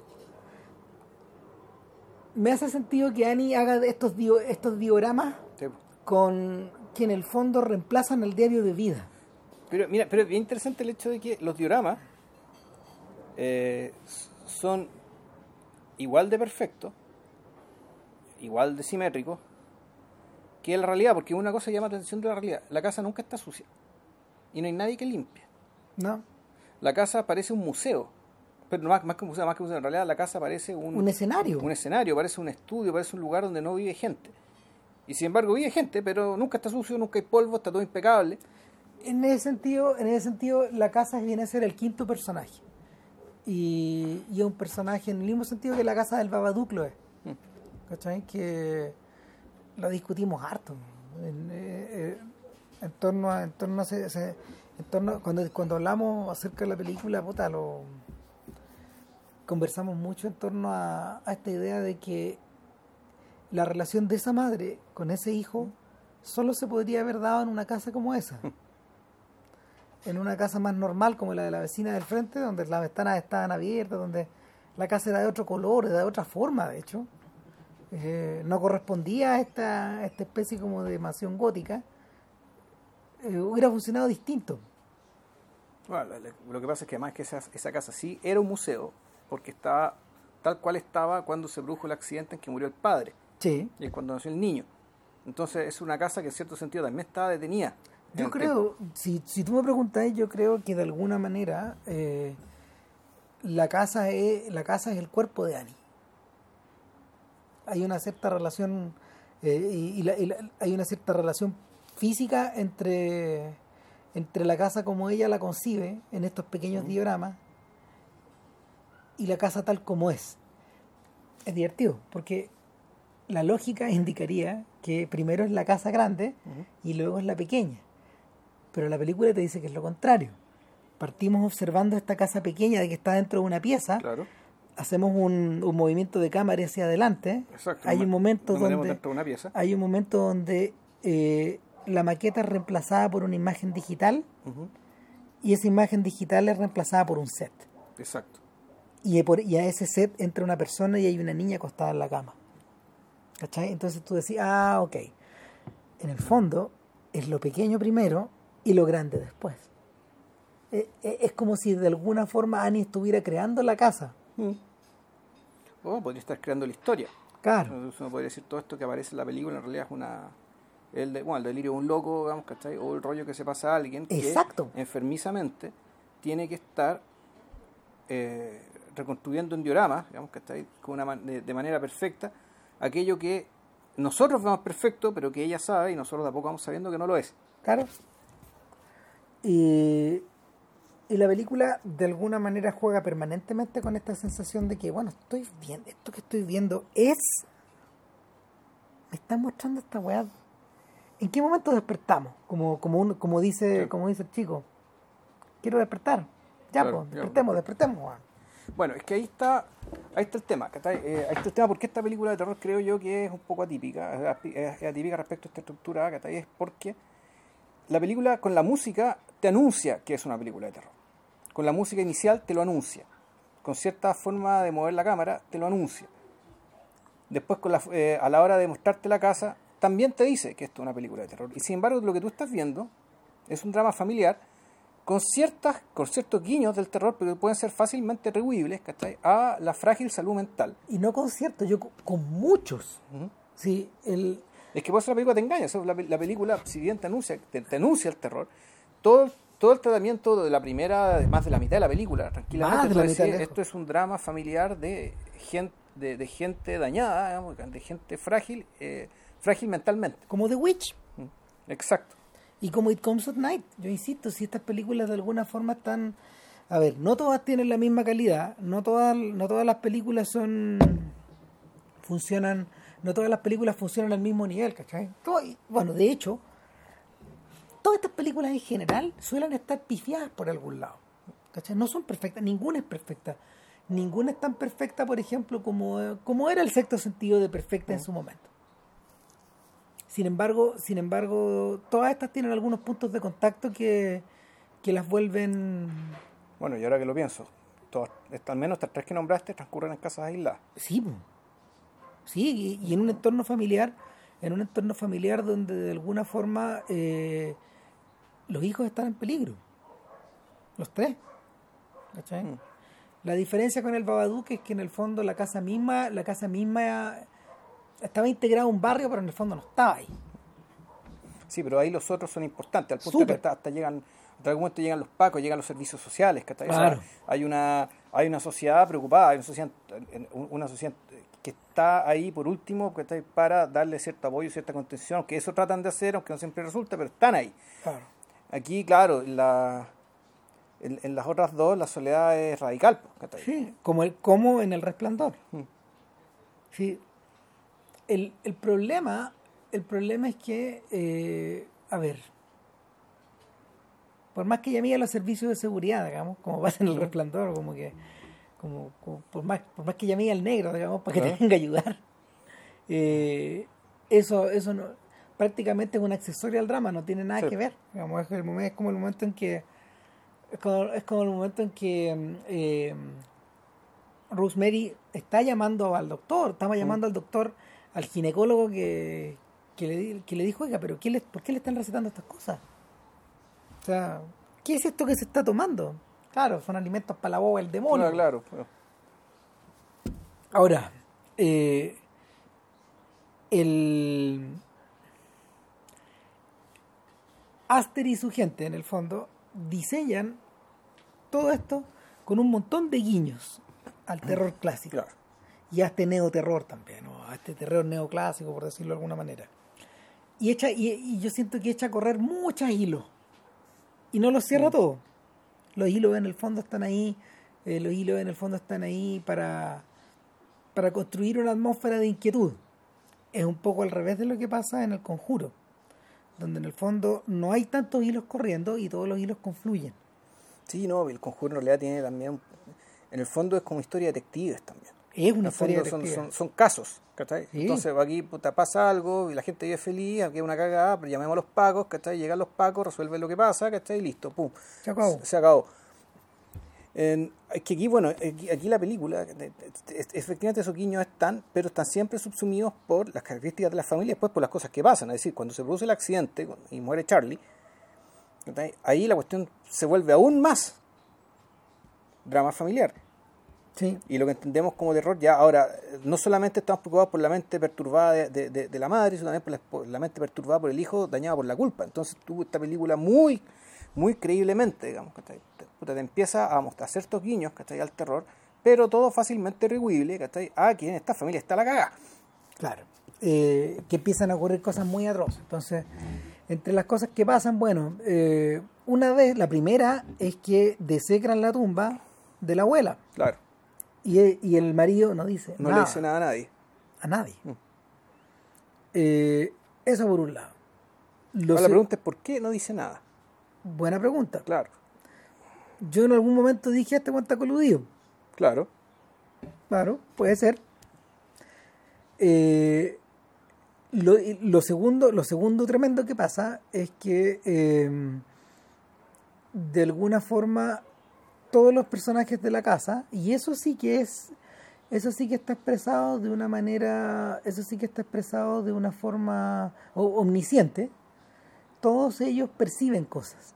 me hace sentido que Annie haga estos, dio- estos dioramas Sí. con que en el fondo reemplazan el diario de vida. Pero mira, pero es bien interesante el hecho de que los dioramas eh, son igual de perfectos, igual de simétricos que la realidad, porque una cosa llama la atención de la realidad. La casa nunca está sucia y no hay nadie que limpie. ¿No? La casa parece un museo, pero más, más que un museo, más que un museo, en realidad la casa parece un, Un escenario. un escenario, parece un estudio, parece un lugar donde no vive gente. Y sin embargo vive gente, pero nunca está sucio, nunca hay polvo, está todo impecable. En ese sentido, en ese sentido, la casa viene a ser el quinto personaje. Y, y es un personaje en el mismo sentido que la casa del Babadook lo es. Mm. ¿Cachai? Que lo discutimos harto. En, eh, eh, en torno a, en torno a ese- ese- en torno cuando, cuando hablamos acerca de la película, puta, lo conversamos mucho en torno a, a esta idea de que la relación de esa madre con ese hijo solo se podría haber dado en una casa como esa. En una casa más normal como la de la vecina del frente, donde las ventanas estaban abiertas, donde la casa era de otro color, era de otra forma, de hecho. Eh, no correspondía a esta, a esta especie como de mansión gótica. Eh, hubiera funcionado distinto. Bueno, lo- lo- lo que pasa es que además que esa, esa casa sí era un museo, porque estaba tal cual estaba cuando se produjo el accidente en que murió el padre, Sí. y cuando nació el niño. Entonces es una casa que en cierto sentido también estaba detenida. en Yo creo, si, si tú me preguntas, yo creo que de alguna manera eh, la casa es la casa es el cuerpo de Annie. Hay una cierta relación eh, y, y la- y la- hay una cierta relación física entre entre la casa como ella la concibe en estos pequeños dioramas y la casa tal como es. Es divertido porque la lógica indicaría que primero es la casa grande y luego es la pequeña. Pero la película te dice que es lo contrario. Partimos observando esta casa pequeña de que está dentro de una pieza, Claro, hacemos un, un movimiento de cámara hacia adelante. exacto. Hay un momento donde una pieza. hay un momento donde eh, la maqueta es reemplazada por una imagen digital y esa imagen digital es reemplazada por un set. Exacto. Y, por- y a ese set entra una persona y hay una niña acostada en la cama. ¿Cachai? Entonces tú decís, ah, ok. En el fondo es lo pequeño primero y lo grande después. Eh, eh, Es como si de alguna forma Annie estuviera creando la casa. Mm. O podría estar creando la historia. Claro. Uno podría decir todo esto que aparece en la película en realidad es una el de, bueno, el delirio de un loco, digamos, ¿cachai? O el rollo que se pasa a alguien que Exacto. enfermizamente tiene que estar eh, reconstruyendo en dioramas, digamos, ¿cachai? Con una, man- de, de manera perfecta aquello que nosotros vemos perfecto, pero que ella sabe y nosotros de a poco vamos sabiendo que no lo es. Claro. Y, y la película de alguna manera juega permanentemente con esta sensación de que, bueno, estoy viendo, esto que estoy viendo es. Me está mostrando esta weá. ¿En qué momento despertamos? Como, como, uno, como, dice, Sí. como dice el chico. Quiero despertar. Ya, Claro, pues, ya, despertemos, despertemos, weón. Bueno, es que ahí está, ahí está el tema, ¿cachai? Eh, ahí está el tema porque esta película de terror creo yo que es un poco atípica, es atípica respecto a esta estructura, ¿cachai? Es porque la película con la música te anuncia que es una película de terror. Con la música inicial te lo anuncia. Con cierta forma de mover la cámara te lo anuncia. Después con la, eh, a la hora de mostrarte la casa también te dice que esto es una película de terror. Y sin embargo lo que tú estás viendo es un drama familiar con ciertas con ciertos guiños del terror, pero que pueden ser fácilmente atribuibles ¿cachai? a la frágil salud mental. Y no con cierto, yo con, muchos. Sí, el, Es que por eso la película te engaña. la, pe- la película, si bien te anuncia, te, te anuncia el terror, todo, todo el tratamiento de la primera, más de la mitad de la película, tranquilamente, de la mitad, esto es un drama familiar de gente, de, de gente dañada, digamos, de gente frágil, eh, frágil mentalmente. como The Witch. Mm. Exacto. Y como It Comes at Night, yo insisto, si estas películas de alguna forma están... A ver, no todas tienen la misma calidad, no todas, no todas las películas son... funcionan, no todas las películas funcionan al mismo nivel, ¿cachai? Todo- bueno, de hecho, todas estas películas en general suelen estar pifiadas por algún lado, ¿cachai? No son perfectas, ninguna es perfecta. Ninguna es tan perfecta, por ejemplo, como, como era el sexto sentido de perfecta en su momento. Sin embargo, sin embargo, todas estas tienen algunos puntos de contacto que, que las vuelven Bueno, y ahora que lo pienso, todas, al menos estas tres que nombraste transcurren en casas aisladas. sí, sí, y, y en un entorno familiar, en un entorno familiar donde de alguna forma eh, los hijos están en peligro, los tres. ¿cachai? Mm. La diferencia con el Babadook es que en el fondo la casa misma, la casa misma estaba integrada a un barrio, pero en el fondo no estaba ahí. Sí, pero ahí los otros son importantes, al punto de que hasta, hasta llegan, hasta algún momento llegan los pacos, llegan los servicios sociales, sea, Claro. hay una hay una sociedad preocupada, hay una sociedad, una sociedad que está ahí por último ¿cachai? para darle cierto apoyo, cierta contención, que eso tratan de hacer, aunque no siempre resulta, pero están ahí. Claro. Aquí, claro, la, en, en las otras dos la soledad es radical. Sí, como, el, como en el resplandor. Mm. Sí. El, el problema, el problema es que, eh, a ver, por más que llame a los servicios de seguridad, digamos, como pasa en el resplandor, como que, como, como por más, por más que llame al negro, digamos, para que Claro. te venga a ayudar, eh, eso, eso no, prácticamente es un accesorio al drama, no tiene nada Sí. que ver. Digamos, es, el momento, es como el momento en que es como, es como el momento en que eh, Rosemary está llamando al doctor, estaba llamando al doctor, al ginecólogo que, que, le, que le dijo, oiga, pero ¿qué le- ¿por qué le están recetando estas cosas? O sea, ¿qué es esto que se está tomando? Claro, son alimentos para la boba del demonio. Claro, claro. Ahora, eh, el Aster y su gente, en el fondo, diseñan todo esto con un montón de guiños al terror clásico. Claro. Y a este neoterror también, o a este terror neoclásico, por decirlo de alguna manera. Y, echa, y, y yo siento que echa a correr muchos hilos. Y no los cierra todos. Los hilos en el fondo están ahí, eh, los hilos en el fondo están ahí para, para construir una atmósfera de inquietud. Es un poco al revés de lo que pasa en el conjuro, donde en el fondo no hay tantos hilos corriendo y todos los hilos confluyen. Sí, no, el conjuro en realidad tiene también. En el fondo es como historia de detectives también. Es una historia fondo son, son, son casos, ¿cachai? Sí. Entonces aquí puta, pasa algo y la gente vive feliz, aquí hay una cagada, pero llamemos a los pacos, ¿cachai? Llegan los pacos, resuelven lo que pasa, ¿cachai? Y listo, pum. Se acabó. Se, se acabó. En- es que aquí, bueno, aquí, aquí la película, efectivamente esos guiños están, pero están siempre subsumidos por las características de la familia y después por las cosas que pasan. Es decir, cuando se produce el accidente y muere Charlie, ¿cachai? ahí la cuestión se vuelve aún más drama familiar. Sí, Y lo que entendemos como terror ya, ahora, no solamente estamos preocupados por la mente perturbada de, de- de- de la madre, sino también por la, por la mente perturbada por el hijo dañado por la culpa. Entonces tú esta película muy, muy creíblemente, digamos, ¿cachai? Te, te empieza a mostrar ciertos guiños, ¿cachai? Al terror, pero todo fácilmente rehuible, ¿cachai? A que en esta familia está la cagada. claro. Eh, que empiezan a ocurrir cosas muy atroces. Entonces, entre las cosas que pasan, bueno, eh, una vez, la primera es que desecran la tumba de la abuela Claro, y, y el marido no dice no nada. le dice nada a nadie. a nadie. Mm. Eh, eso por un lado. Lo Ahora la pregunta es ¿por qué no dice nada? Buena pregunta. Claro, Yo en algún momento dije, este cuenta coludido. claro. Claro, puede ser. Eh, lo, lo segundo, lo segundo tremendo que pasa es que eh, de alguna forma todos los personajes de la casa, y eso sí que es, eso sí que está expresado de una manera, eso sí que está expresado de una forma omnisciente, todos ellos perciben cosas.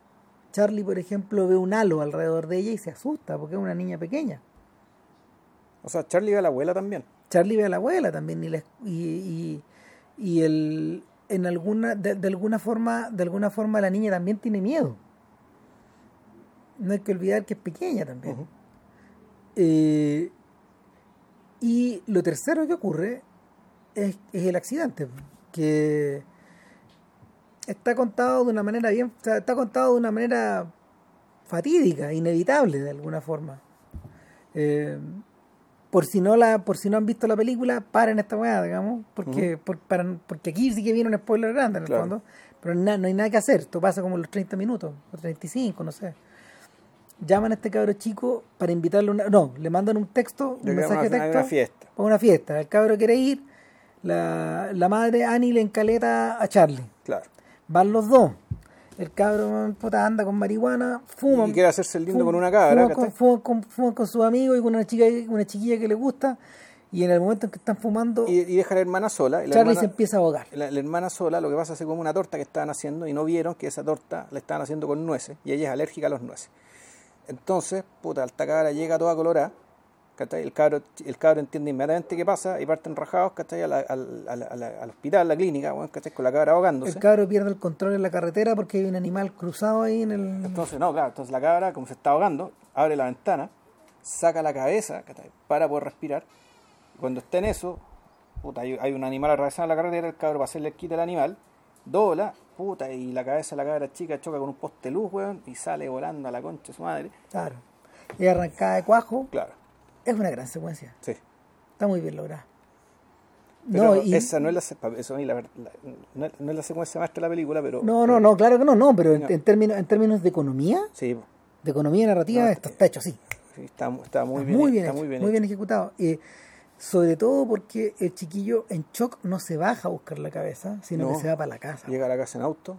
Charlie, por ejemplo, ve un halo alrededor de ella y se asusta porque es una niña pequeña. O sea, Charlie ve a la abuela también. Charlie ve a la abuela también y, la- y, y, y el, en alguna de, de alguna forma de alguna forma la niña también tiene miedo no hay que olvidar que es pequeña también. Eh, y lo tercero que ocurre es, es el accidente que está contado de una manera bien está contado de una manera fatídica inevitable de alguna forma Eh, por si no la por si no han visto la película paren esta weá digamos porque por- para- porque aquí sí que viene un spoiler grande en el Claro. fondo pero na- no hay nada que hacer esto pasa como en los 30 minutos o 35 no sé llaman a este cabro chico para invitarlo a una no le mandan un texto un mensaje de texto una fiesta. para una fiesta el cabro quiere ir la, la madre Annie le encaleta a Charlie Claro. van los dos el cabro puta, anda con marihuana fuma Y quiere hacerse el lindo fuma- con una cabra, fuma con, fuma con, fuma con sus amigos y con una chica una chiquilla que le gusta y en el momento en que están fumando Y, y deja a la hermana sola. y la Charlie hermana- se empieza a ahogar La, la hermana sola, lo que pasa es que come una torta que estaban haciendo y no vieron que esa torta la estaban haciendo con nueces y ella es alérgica a los nueces. Entonces, puta, alta cabra llega toda colorada, ¿cachai? El cabro, el cabro entiende inmediatamente qué pasa y parten rajados, ¿cachai? Al, al- a la- al hospital, a la clínica, bueno, ¿cachai? Con la cabra ahogándose. el cabro pierde el control en la carretera porque hay un animal cruzado ahí en el Entonces, no, claro, entonces la cabra, como se está ahogando, abre la ventana saca la cabeza ¿cachai? para poder respirar. Cuando está en eso, puta, hay, hay un animal atravesando la carretera, el cabro va a hacerle el quite al animal, dobla, puta, y la cabeza de la cabra chica choca con un poste luz, weón, y sale volando a la concha de su madre. Claro. Y arrancada de cuajo. Claro, Es una gran secuencia. sí. Está muy bien lograda. Pero No, y- esa no es la, eso la la- no, es- no es la secuencia maestra de la película, pero... No, no, no, claro que no, no, pero en, No. en términos, en términos de economía, Sí, de economía narrativa, No, esto está hecho así. sí, está, está muy Está bien, muy bien, está hecho, muy bien, muy bien ejecutado. Eh, sobre todo porque el chiquillo en shock no se baja a buscar la cabeza, sino No. que se va para la casa. Llega a la casa en auto,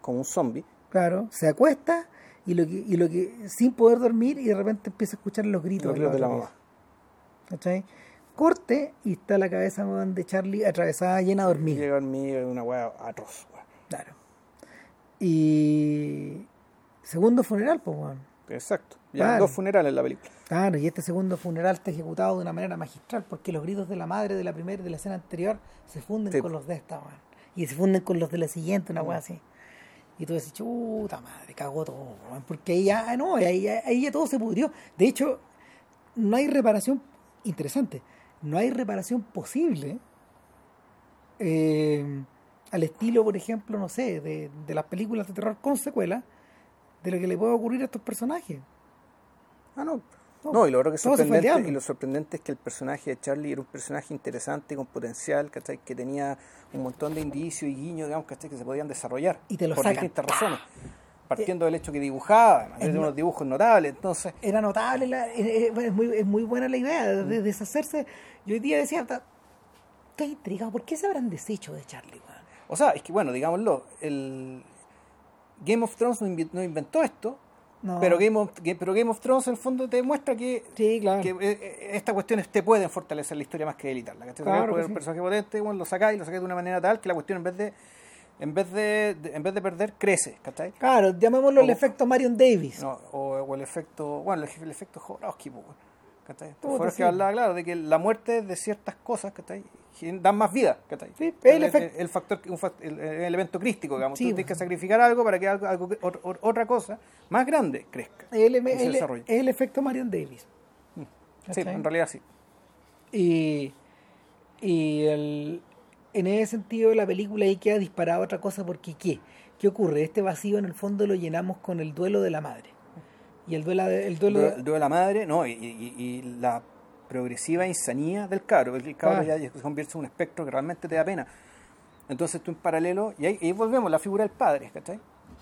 como un zombie. Claro, se acuesta y lo que, y lo que sin poder dormir y de repente empieza a escuchar los gritos, Los gritos de la otra mamá. ¿Cachai? Corte y está la cabeza weón, de Charlie atravesada llena de hormigas. Llega hormiga, una weá atroz. weón. Claro. Y segundo funeral, pues bueno. Exacto. Ya dos funerales en la película. Claro, y este segundo funeral está ejecutado de una manera magistral porque los gritos de la madre de la primera y de la escena anterior se funden Sí. con los de esta, weón. Y se funden con los de la siguiente, Mm. una weá así. Y tú decís, chuta madre, cagó todo, weón. Porque ahí ya, ah, no, ahí, ya- ahí ya todo se pudrió. De hecho, no hay reparación, interesante, no hay reparación posible eh, al estilo, por ejemplo, no sé, de, de las películas de terror con secuela, de lo que le puede ocurrir a estos personajes. Ah, no. No, No, y lo que sorprendente, y lo sorprendente es que el personaje de Charlie era un personaje interesante, con potencial, ¿cachai? que tenía un montón de indicios y guiños, digamos, ¿cachai? que se podían desarrollar Y te lo por sacan. distintas razones. Partiendo del hecho que dibujaba, Es unos dibujos notables, entonces, era notable, la- es, muy, es muy buena la idea de, de deshacerse. Yo hoy día decía, "Ta- estoy intrigado, ¿por qué se habrán deshecho de Charlie? weón?" o sea, es que bueno, digámoslo, el Game of Thrones no inventó esto, No. pero, Game of, pero Game of Thrones en el fondo te demuestra que Sí, claro. que eh, eh, estas cuestiones te pueden fortalecer la historia más que debilitarla. ¿cachai? Claro Porque que un sí. personaje potente, bueno, lo sacáis, lo sacáis de una manera tal que la cuestión en vez de en vez de, de- en vez de perder crece, ¿cachai? Claro, llamémoslo el O- efecto Marion Davis. No, o, o el efecto, bueno, el, el efecto Jodorowsky, pues, ¿cachai? Jodorowsky sí. hablaba, claro, de que la muerte de ciertas cosas, ¿cachai? Dan más vida. Sí, el, el efect- el factor, un el, el elemento crístico, digamos. Sí, Tú tienes que sacrificar algo para que algo, algo otra cosa más grande crezca. El, y se el- desarrolle. el efecto Marion Davis. Sí, ¿cachai? en realidad sí. Y, y el- en ese sentido la película ahí queda disparada otra cosa porque ¿qué? ¿Qué ocurre? Este vacío en el fondo lo llenamos con el duelo de la madre. Y el duelo, de- el duelo El duelo de la madre, no, y, y- y la progresiva insanía del cabro. El cabro ya se convierte en un espectro que realmente te da pena. Entonces tú en paralelo, y ahí, y ahí volvemos, la figura del padre, ¿cachai?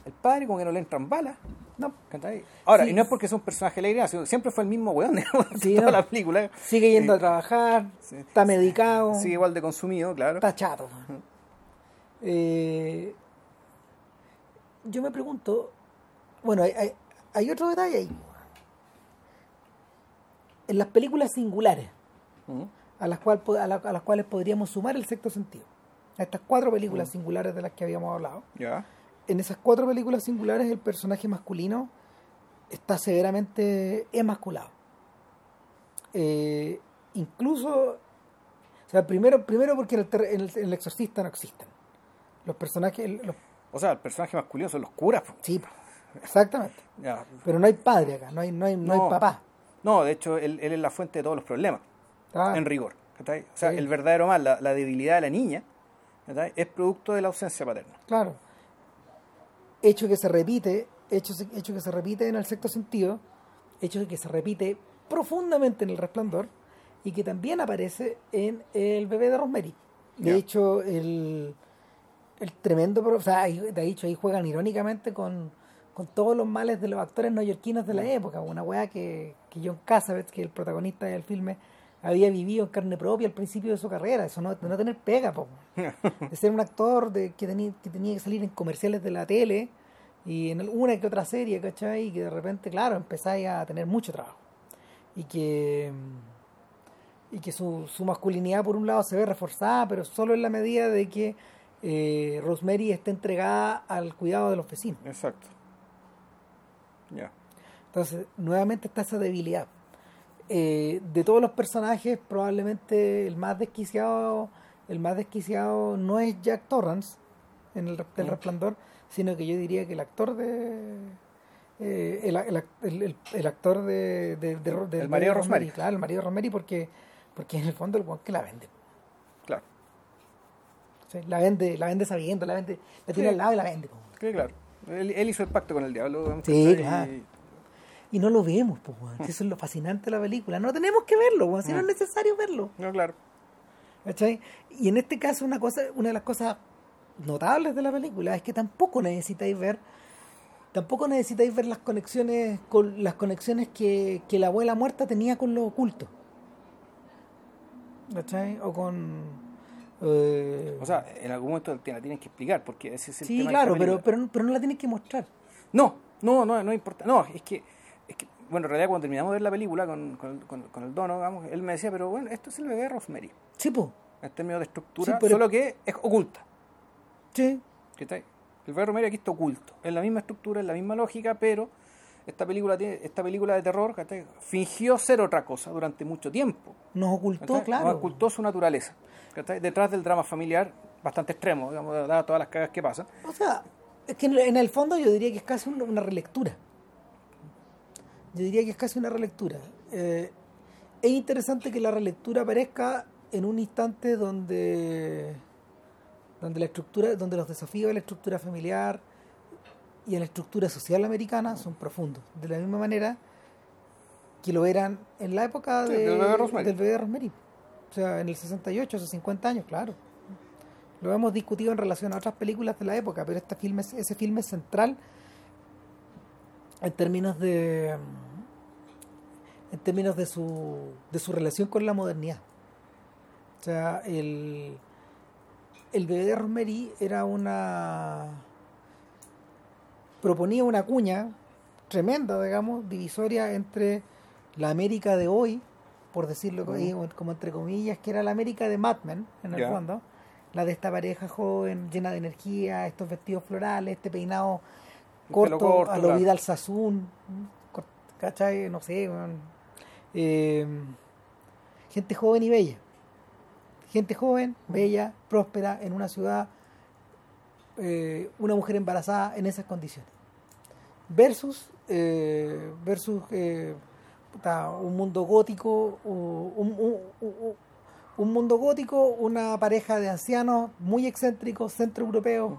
El padre como que no le entran balas, no, ¿cachai? Ahora, Sí. y no es porque sea un personaje alegre, sino siempre fue el mismo weón Sí, toda no. la película. sigue yendo Sí. a trabajar, está medicado, Sigue igual de consumido, claro. está chato. Eh, yo me pregunto, bueno, hay, hay, hay otro detalle ahí. En las películas singulares, Ujú. a las, cual, a, la- a las cuales podríamos sumar el sexto sentido, a estas cuatro películas singulares de las que habíamos hablado, en esas cuatro películas singulares el personaje masculino está severamente emasculado. Eh, incluso, o sea, primero, primero porque en el, en el- en el exorcista no existen. Los personajes, el- los- O sea, el personaje masculino son los curas. po. sí, exactamente. Pero no hay padre acá, no hay, no hay, no hay papá. No, de hecho, él, él es la fuente de todos los problemas. Ah, en rigor. ¿cachai? O sea, Sí. el verdadero mal, la, la debilidad de la niña, ¿cachai? es producto de la ausencia paterna. Claro. Hecho que se repite, hecho, hecho que se repite en el sexto sentido, hecho que se repite profundamente en el resplandor y que también aparece en el bebé de Rosemary. De hecho, el, el tremendo, o sea, de hecho ahí juegan irónicamente con, con todos los males de los actores neoyorquinos de la época, una weá que, que John Cassavetes, que es el protagonista del filme, había vivido en carne propia al principio de su carrera, eso no, de no tener pega, po de ser un actor de, que, tenía, que tenía que salir en comerciales de la tele y en una que otra serie, ¿cachai? Y que de repente, claro, empezáis a tener mucho trabajo. Y que, mm, y que su, su masculinidad, por un lado, se ve reforzada, pero solo en la medida de que eh, Rosemary esté entregada al cuidado de los vecinos. Exacto. Ya. Entonces, nuevamente está esa debilidad. Eh, de todos los personajes, probablemente el más desquiciado, el más desquiciado no es Jack Torrance en el del. Resplandor, sino que yo diría que el actor de eh, el, el, el, el actor de, de, de, de- El marido Rosemary. Claro, el marido Rosemary, porque, porque en el fondo el weón que la vende. Claro. La vende, la vende sabiendo, la vende, la tiene Sí. al lado y la vende. Sí, claro. Él, él hizo el pacto con el diablo. Sí, claro. Y- Y no lo vemos, pues, weón. Eso es lo fascinante de la película. No tenemos que verlo, weón. Si no es Mm. necesario verlo. No, claro. ¿Cachai? Y en este caso, una cosa, una de las cosas notables de la película es que tampoco necesitáis ver, tampoco necesitáis ver las conexiones, con las conexiones que, que la abuela muerta tenía con lo oculto. ¿Cachai? O con eh, O sea, en algún momento te la tienes que explicar porque ese es el sí, tema claro, pero, pero, no- pero no la tienes que mostrar. No, no, no, no importa. No, es que, es que, bueno, en realidad cuando terminamos de ver la película con, con, con- con el dono, digamos, él me decía, pero bueno, esto es el bebé de Rosemary, Sí, pues. en términos de estructura, Sí, pero- solo que es oculta. Sí. ¿cachai? El bebé de Rosemary aquí está oculto. Es la misma estructura, es la misma lógica, pero esta película, tiene, esta película de terror ¿cachai? fingió ser otra cosa durante mucho tiempo. Nos ocultó, ¿cachai? claro. Nos ocultó su naturaleza. ¿cachai? Detrás del drama familiar, bastante extremo, digamos, dadas todas las cagas que pasan. O sea, es que en el fondo yo diría que es casi una, una relectura. Yo diría que es casi una relectura. Eh, es interesante que la relectura aparezca en un instante donde, donde la estructura, donde los desafíos de la estructura familiar y en la estructura social americana son profundos. De la misma manera que lo eran en la época Sí, del bebé Rosemary. del bebé Rosemary. O sea, en el 68, hace 50 años, claro. Lo hemos discutido en relación a otras películas de la época, pero este filme, es- ese filme es central en términos de en términos de su de su relación con la modernidad. O sea, el el bebé de Rosemary era una proponía una cuña tremenda, digamos, divisoria entre la América de hoy, por decirlo Ujú. eh, como entre comillas, que era la América de Mad Men, en el fondo, la de esta pareja joven, llena de energía, estos vestidos florales, este peinado corto, a lo claro. Vidal Sassoon, ¿cachai? No sé. Eh, gente joven y bella. Gente joven, bella, próspera, en una ciudad, eh, una mujer embarazada en esas condiciones. Versus, eh, versus eh, un mundo gótico, un, un- un- un mundo gótico, una pareja de ancianos muy excéntricos, centroeuropeos,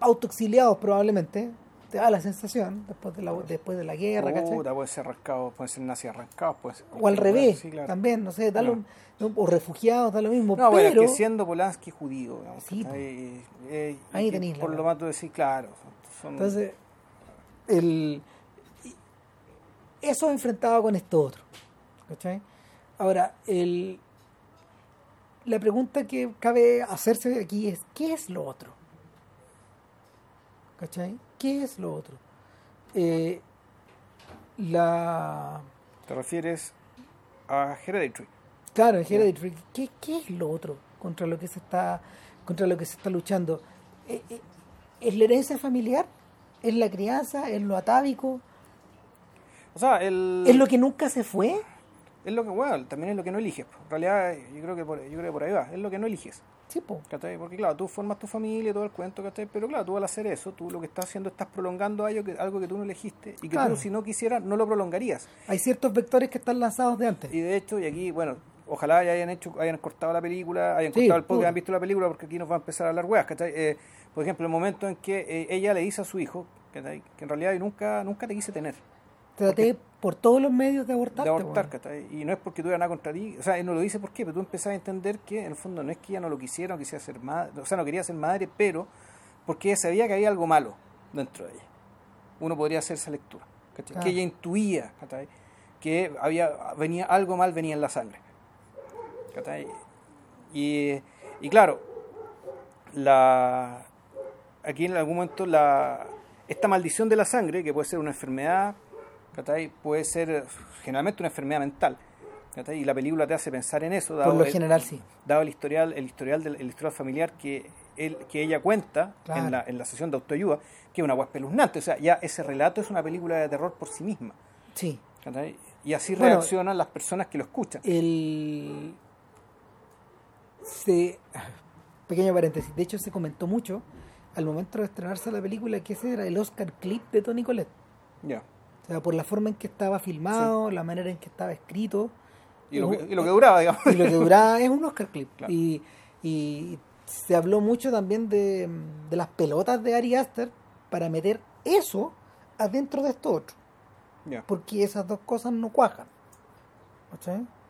autoexiliados probablemente, te da la sensación, después de la, después de la guerra. Puta, puede ser arrancado, puede ser nazi arrancado, puede ser O al revés, Sí, claro. también, no sé, da Claro. lo- o refugiados, da lo mismo, No, bueno, pero es que siendo Polanski judío. Eh, y Ahí que tenéis Por lo tanto, decir, claro. Son, entonces el eso enfrentado con esto otro. ¿cachai? Ahora, el la pregunta que cabe hacerse aquí es ¿qué es lo otro? ¿Cachai? ¿Qué es lo otro? Eh, la te refieres a Hereditary. Claro, Hereditary, ¿qué, ¿qué es lo otro contra lo que se está contra lo que se está luchando? Eh, eh, ¿Es la herencia familiar? ¿Es la crianza? ¿Es lo atávico? O sea, el, ¿Es lo que nunca se fue? es lo que, bueno, también es lo que no eliges. En realidad, yo creo que por, yo creo que por ahí va. Es lo que no eliges. Sí, po. ¿cachai? Porque claro, tú formas tu familia y todo el cuento, ¿cachai? Pero claro, tú al hacer eso, tú lo que estás haciendo estás prolongando algo que, algo que tú no elegiste y que Claro. tú si no quisieras no lo prolongarías. Hay ciertos vectores que están lanzados de antes. Y de hecho, y aquí, bueno, ojalá ya hayan hecho, hayan cortado la película, hayan Sí, cortado el podcast, hayan visto la película, porque aquí nos va a empezar a hablar weas, ¿cachai? Eh, por ejemplo, el momento en que eh, ella le dice a su hijo, ¿cachai? Que en realidad yo nunca, nunca te quise tener, Traté por todos los medios de abortarte. de abortar, weón. ¿cachai? Y no es porque tuviera nada contra ti, o sea, él no lo dice por qué, pero tú empezás a entender que en el fondo no es que ella no lo quisiera, no quisiera ser madre, o sea, no quería ser madre, pero porque ella sabía que había algo malo dentro de ella. Uno podría hacer esa lectura, ¿cachai? Claro. Que ella intuía, ¿cachai? Que había, venía, algo mal venía en la sangre. ¿cachai? Y, y claro, la, aquí en algún momento la, esta maldición de la sangre, que puede ser una enfermedad, ¿cachai? puede ser eh, generalmente una enfermedad mental, ¿cachai? y la película te hace pensar en eso, dado, Por lo el, general, sí. dado el historial, el historial, del, el historial familiar que, él, que ella cuenta Claro. en, la, en la sesión de autoayuda, que es una guas espeluznante, o sea, ya ese relato es una película de terror por sí misma. Sí. ¿cachai? Y así Bueno, reaccionan las personas que lo escuchan. El. Se... Pequeño paréntesis. De hecho, se comentó mucho al momento de estrenarse la película que ese era el Oscar clip de Tony Collette. Ya. O sea, por la forma en que estaba filmado, la manera en que estaba escrito. Y lo, que, y lo que duraba, digamos. y lo que duraba es un Oscar clip. Claro. Y, y se habló mucho también de, de las pelotas de Ari Aster para meter eso adentro de esto otro. Ya. Porque esas dos cosas no cuajan.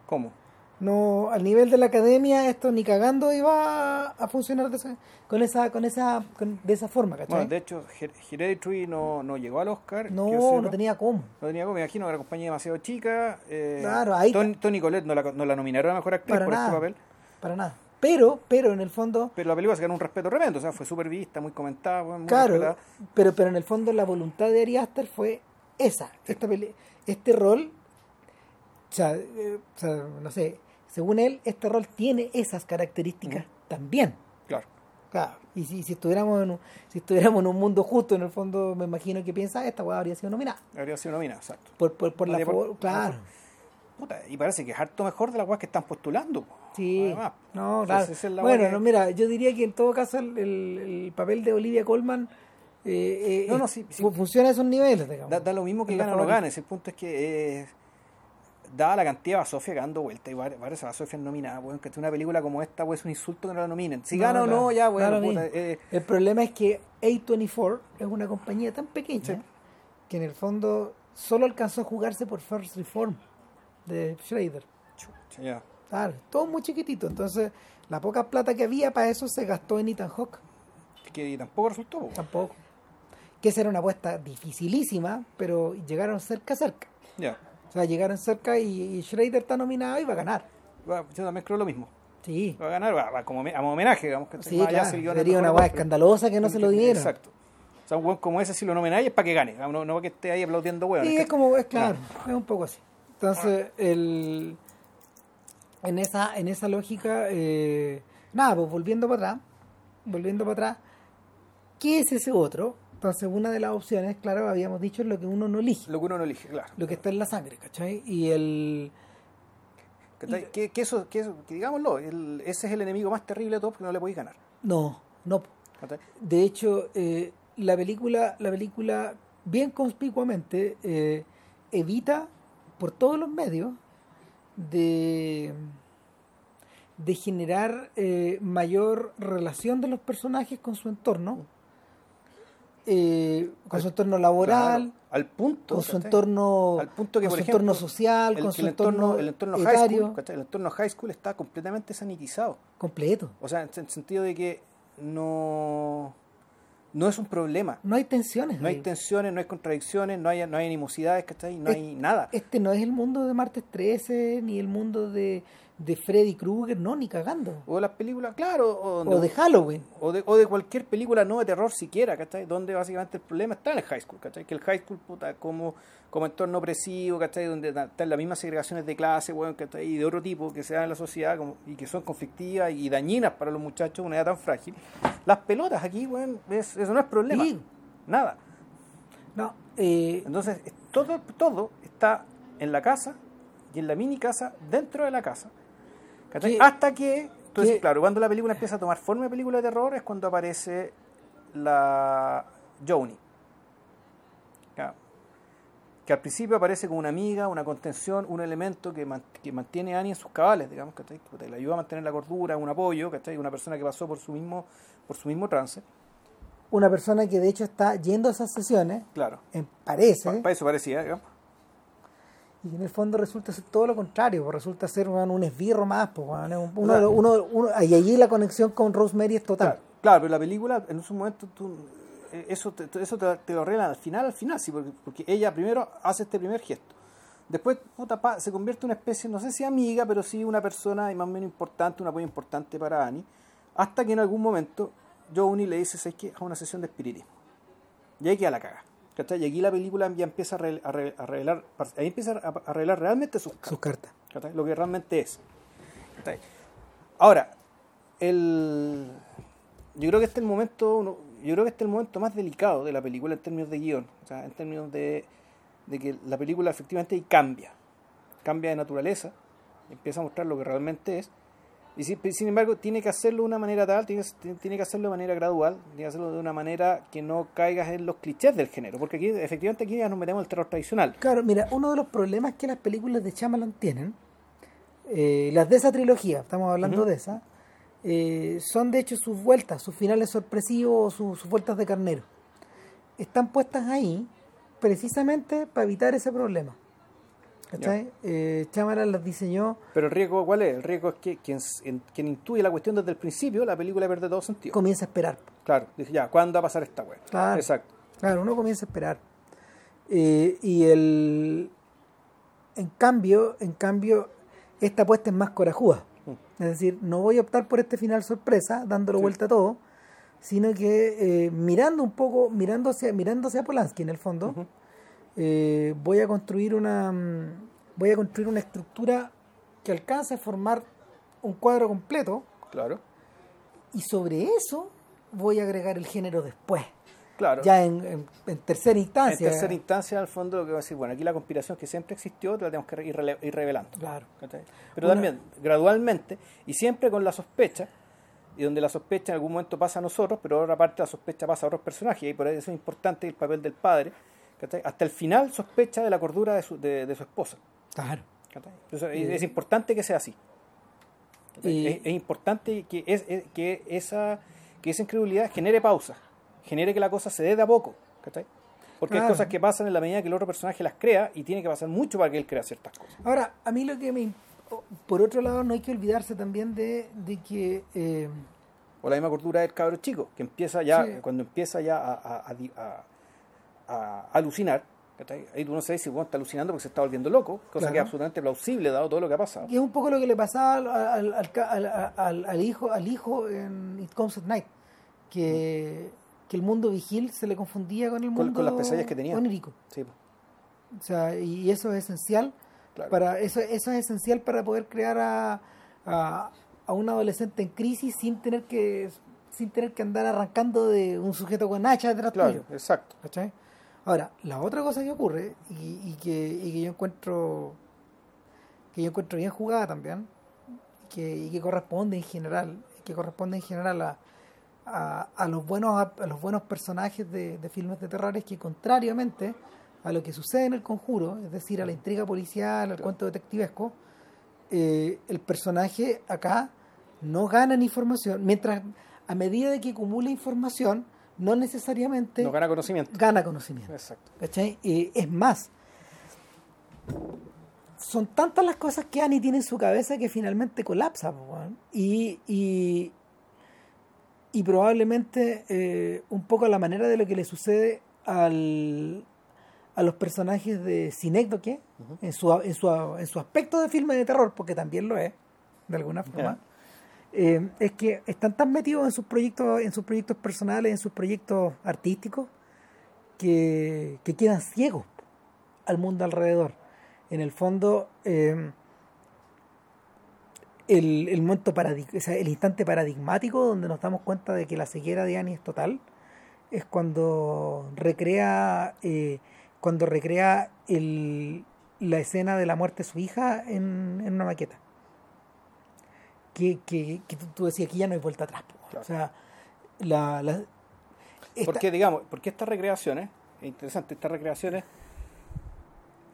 ¿Cómo? No, al nivel de la academia esto ni cagando iba a funcionar de esa, con esa, con esa, con- de esa forma, ¿cachai? Bueno, de hecho, Her- Hereditary no, no llegó al Oscar. que no, no tenía cómo. No tenía como, me imagino, era una compañía demasiado chica. eh, Claro, ahí Tony, Tony Collette no la, no la nominaron a Mejor Actriz Para por nada. este papel. Para nada. Pero, pero en el fondo, Pero la película se ganó un respeto tremendo, o sea, fue súper vista, muy comentada, muy claro, respetada. pero, pero en el fondo la voluntad de Ari Aster fue esa, esta peli- este rol, o sea, eh, o sea, no sé, según él, este rol tiene esas características también. Claro. Claro, y si, si estuviéramos en un, si estuviéramos en un mundo justo, en el fondo me imagino que piensa, esta weá habría sido nominada. Habría sido nominada, exacto. Por, por, por la por- claro. Puta, y parece que es harto mejor de las weas que están postulando. po. Sí, Además, no, claro. es Bueno, que- no, mira, yo diría que en todo caso el, el- el papel de Olivia Colman eh, eh, No, no, sí, sí. fu- funciona a esos niveles, digamos. Da, da lo mismo que la gana o no ganes. El punto es que, eh, dada la cantidad de Basofia que dando vuelta, y varias varias Basofia nominadas, weón, que una película como esta, es un insulto que no la nominen. Si No, gana o no, ya, puta, mismo. eh, El problema es que A24 es una compañía tan pequeña Sí. que en el fondo solo alcanzó a jugarse por First Reform de Schrader. ya. Claro, todo muy chiquitito. Entonces, la poca plata que había para eso se gastó en Ethan Hawke. Que tampoco resultó. po. Tampoco. Que esa era una apuesta dificilísima, pero llegaron cerca, cerca. Ya. Sea, llegaron cerca y, y Schrader está nominado y va a ganar. Yo también creo lo mismo. Sí, Va a ganar, va, va como, a homenaje, digamos. que sí, claro. Sería una pero- escandalosa que no se lo dieran. Exacto. O sea, un weón como ese, si lo nomináis es para que gane, no, no para que esté ahí aplaudiendo weón. Sí, es como, es claro, es un poco así. Entonces, el, en, esa, en esa lógica, eh, nada, pues volviendo para atrás, volviendo para atrás, ¿qué es ese otro? Entonces, una de las opciones, claro, habíamos dicho, es lo que uno no elige, Lo que uno no elige, claro. lo que está en la sangre, ¿cachai? Y el... ¿Cachai? Que, que eso, que, eso- que digámoslo, el- ese es el enemigo más terrible de todos porque no le podéis ganar. No, no. ¿cachai? De hecho, eh, la película, la película bien conspicuamente eh, evita por todos los medios de, de generar eh, mayor relación de los personajes con su entorno, eh, con su entorno laboral, Claro, al punto. con su entorno, Al punto que, con por su ejemplo, entorno social, el, con su el entorno, el entorno high school, el entorno high school está completamente sanitizado. completo. O sea, en el sentido de que no, no es un problema. No hay tensiones. No hay tensiones, no hay contradicciones, no hay, no hay animosidades, ¿cachai? No Es- hay nada. Este no es el mundo de Martes 13, ni el mundo de, de Freddy Krueger, no, ni cagando. O las películas, claro, o, O de Halloween. o de, o de cualquier película no de terror siquiera, ¿cachai? Donde básicamente el problema está en el high school, ¿cachai? Que el high school, puta, como, como entorno opresivo, ¿cachai? Donde están las mismas segregaciones de clase, weón, ¿cachai? Y de otro tipo que se dan en la sociedad como- y que son conflictivas y dañinas para los muchachos de una edad tan frágil. Las pelotas aquí, es- eso no es problema. Sí. Nada. No, eh, Entonces, es- todo, todo está en la casa y en la mini casa dentro de la casa. ¿Cachai? ¿Qué- Hasta que, entonces, claro, cuando la película empieza a tomar forma de película de terror es cuando aparece la Joni. Que al principio aparece como una amiga, una contención, un elemento que, man- que mantiene a Annie en sus cabales, digamos, ¿cachai? Que le ayuda a mantener la cordura, un apoyo, ¿cachai? Una persona que pasó por su mismo, por su mismo trance. una persona que de hecho está yendo a esas sesiones, Claro. en, parece, Pa- Para eso parecía, digamos. Y en el fondo resulta ser todo lo contrario, pues resulta ser weón, un esbirro más, pues, un- uno, los- uno- uno- y allí la conexión con Rosemary es total. Claro, claro, pero la película en esos momentos tú, eh, eso, te, eso te, te lo arreglan al final, al final, sí, porque, porque ella primero hace este primer gesto. Después puta, pa- se convierte en una especie, no sé si amiga, pero sí una persona más o menos importante, un apoyo importante para Annie, hasta que en algún momento Johnny le dice, ¿sabes qué? A una sesión de espiritismo. Y ahí queda la caga. ¿Cachai? Y aquí la película ya empieza a, re- a re- a revelar, ahí empieza a, revelar realmente sus Sus cartas. ¿cachai? lo que realmente es. ¿cachai? Ahora, el, yo creo que este es el momento, yo creo que este es el momento más delicado de la película en términos de guion, o sea, en términos de, de que la película efectivamente cambia, cambia de naturaleza, empieza a mostrar lo que realmente es, Y si- sin embargo, tiene que hacerlo de una manera tal, tiene, tiene que hacerlo de manera gradual, tiene que hacerlo de una manera que no caigas en los clichés del género, porque aquí, efectivamente, aquí ya nos metemos en el terror tradicional. Claro, mira, uno de los problemas que las películas de Shyamalan tienen, eh, las de esa trilogía, estamos hablando de esa, eh, son de hecho sus vueltas, sus finales sorpresivos, sus, sus vueltas de carnero. Están puestas ahí precisamente para evitar ese problema. ¿Cachai? Eh, las diseñó Pero el riesgo, ¿cuál es? El riesgo es que quien, en- quien intuye la cuestión desde el principio, la película pierde todo sentido. comienza a esperar. Claro, dice, ya, ¿cuándo va a pasar esta weá? Claro. Exacto. Claro, uno comienza a esperar. Eh, y el en cambio, en cambio, esta apuesta es más corajuda. Mm. Es decir, no voy a optar por este final sorpresa, dándolo Sí. vuelta a todo, sino que eh, mirando un poco, mirando hacia, mirando hacia Polanski en el fondo. Eh, voy a construir una mm, voy a construir una estructura que alcance a formar un cuadro completo Claro, y sobre eso voy a agregar el género después, claro. ya en, en- en tercera en instancia. tercera instancia, al fondo, lo que va a decir, bueno, aquí la conspiración que siempre existió, la tenemos que ir, ir revelando. Claro. Pero también, gradualmente, y siempre con la sospecha, y donde la sospecha en algún momento pasa a nosotros, pero otra parte la sospecha pasa a otros personajes, y por eso es importante el papel del padre, ¿cachai? hasta el final sospecha de la cordura de su, de, de su esposa. Claro. Entonces, es, es importante que sea así. Es, es importante que, es, es- que, esa, que esa incredulidad genere pausa, genere que la cosa se dé de a poco. ¿cachai? Porque hay Claro. cosas que pasan en la medida que el otro personaje las crea y tiene que pasar mucho para que él crea ciertas cosas. Ahora, a mí lo que me... Por otro lado, no hay que olvidarse también de, de que... eh, O la misma cordura del cabro chico, que empieza ya, Sí. cuando empieza ya a, a- a di- a- a alucinar, ahí tú no sabes si uno está alucinando porque se está volviendo loco, cosa Claro. que es absolutamente plausible dado todo lo que ha pasado. que es un poco lo que le pasaba al, hijo al hijo en It Comes at Night que, que el mundo vigil se le confundía con el Con- mundo con las pesadillas que tenía. onírico Sí, o sea y eso es esencial claro. para eso eso es esencial para poder crear a, a, a un adolescente en crisis sin tener que sin tener que andar arrancando de un sujeto con hacha detrás Claro, tuyo exacto. ¿Cachai? Ahora, la otra cosa que ocurre y, y que, y que yo encuentro que yo encuentro bien jugada también que, y que corresponde en general que corresponde en general a, a, a los buenos a los buenos personajes de, de filmes de terror es que contrariamente a lo que sucede en el conjuro es decir a la intriga policial al cuento detectivesco eh, el personaje acá no gana en información. Mientras a medida de que acumula información no necesariamente No gana conocimiento. gana conocimiento. Exacto. ¿Cachai? Y es más, son tantas las cosas que Annie tiene en su cabeza que finalmente colapsa. Y, y, y probablemente eh, un poco a la manera de lo que le sucede al, a los personajes de Cinécdoque Ujú. en, su, en, su, en su aspecto de filme de terror, porque también lo es, de alguna forma. Eh, es que están tan metidos en sus proyectos, en sus proyectos personales, en sus proyectos artísticos, que, que quedan ciegos al mundo alrededor. En el fondo, eh, el, momento paradig- el instante paradigmático donde nos damos cuenta de que la ceguera de Annie es total, es cuando recrea eh, cuando recrea la escena de la muerte de su hija en una maqueta. Que, que, que tú, tú decías que ya no hay vuelta atrás. Claro. O sea, la, la- esta- Porque, digamos, porque estas recreaciones, es interesante, estas recreaciones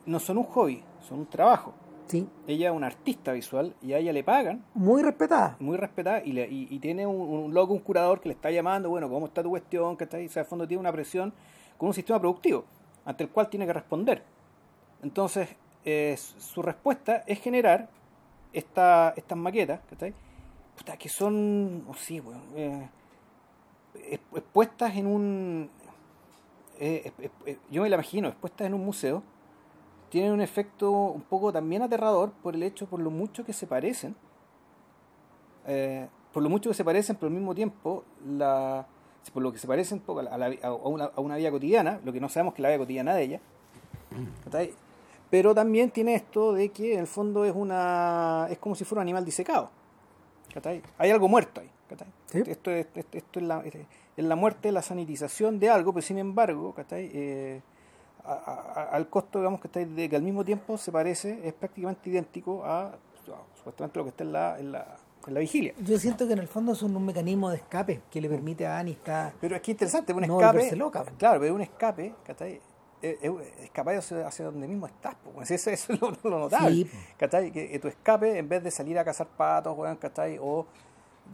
no son un hobby, son un trabajo. sí, Ella es una artista visual y a ella le pagan, muy respetada. muy respetada, y, le- y, y tiene un, un loco, un curador que le está llamando, bueno, ¿cómo está tu cuestión? que está ahí? O sea, al fondo tiene una presión con un sistema productivo ante el cual tiene que responder. Entonces, eh, su respuesta es generar esta, estas maquetas, ¿cachai? Puta, que son, oh, sí, weón, eh, exp- expuestas en un... eh, eh, yo me la imagino, expuestas en un museo, tienen un efecto un poco también aterrador por el hecho, por lo mucho que se parecen, por lo mucho que se parecen, pero al mismo tiempo, la, por lo que se parecen poco a, la- a una, a una vida cotidiana, lo que no sabemos que es la vida cotidiana de ella. Pero también tiene esto de que en el fondo es una es como si fuera un animal disecado. ¿cachai? Hay algo muerto ahí. Sí. Esto, es, esto, esto es, la, es la muerte, la sanitización de algo, pero sin embargo, ¿cachai? Eh, a- a- al costo, digamos, que de que al mismo tiempo se parece, es prácticamente idéntico a, supuestamente lo que está en la, en la, vigilia. Yo siento que en el fondo son un mecanismo de escape que le permite a Annie estar... Pero es que interesante, un No escape. loca. Claro, pero un escape, ¿cachai? Es, es- escapar hacia, hacia donde mismo estás. Si Eso, eso es lo, lo notable. Sí. Que, tu escape, en vez de salir a cazar patos, weón, ¿cachai? O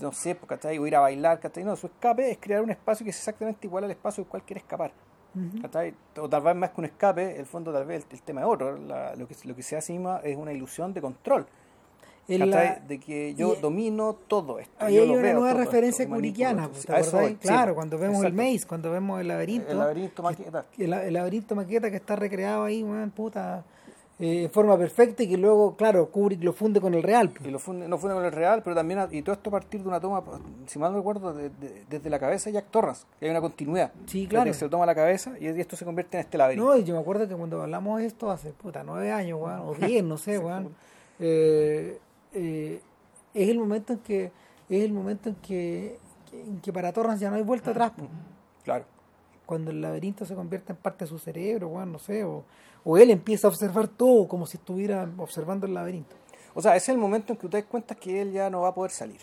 no sé, po, ¿cachai? O ir a bailar, ¿cachai? No, su escape es crear un espacio que es exactamente igual al espacio del cual quiere escapar. O tal vez más que un escape, el fondo tal vez el, el tema es otro. La- lo, que, lo que se hace es una ilusión de control. La- De que yo y- domino todo esto. Ahí yo hay lo una veo nueva referencia esto, curiquiana, pues, ¿te acordás? sí, claro, cuando vemos Exacto. el maze, cuando vemos el laberinto. El laberinto maqueta. el, el laberinto maqueta que está recreado ahí, weón, puta, eh, en forma perfecta y que luego, claro, Kubrick lo funde con el real. pues. Y lo funde, no funde con el real, pero también, y todo esto a partir de una toma, si mal no recuerdo, de- de- desde la cabeza de Jack Torrance, que hay una continuidad. Sí, Desde claro. que se lo toma la cabeza y, y esto se convierte en este laberinto. No, y yo me acuerdo que cuando hablamos de esto hace, puta, nueve años, weón, o diez, no sé, weón, eh, eh, es el momento en que, es el momento en que, en que para Torrance ya no hay vuelta atrás, pues. Claro. cuando el laberinto se convierte en parte de su cerebro, weón, no sé, o, o él empieza a observar todo como si estuviera observando el laberinto. O sea, ese es el momento en que tú te das cuenta que él ya no va a poder salir.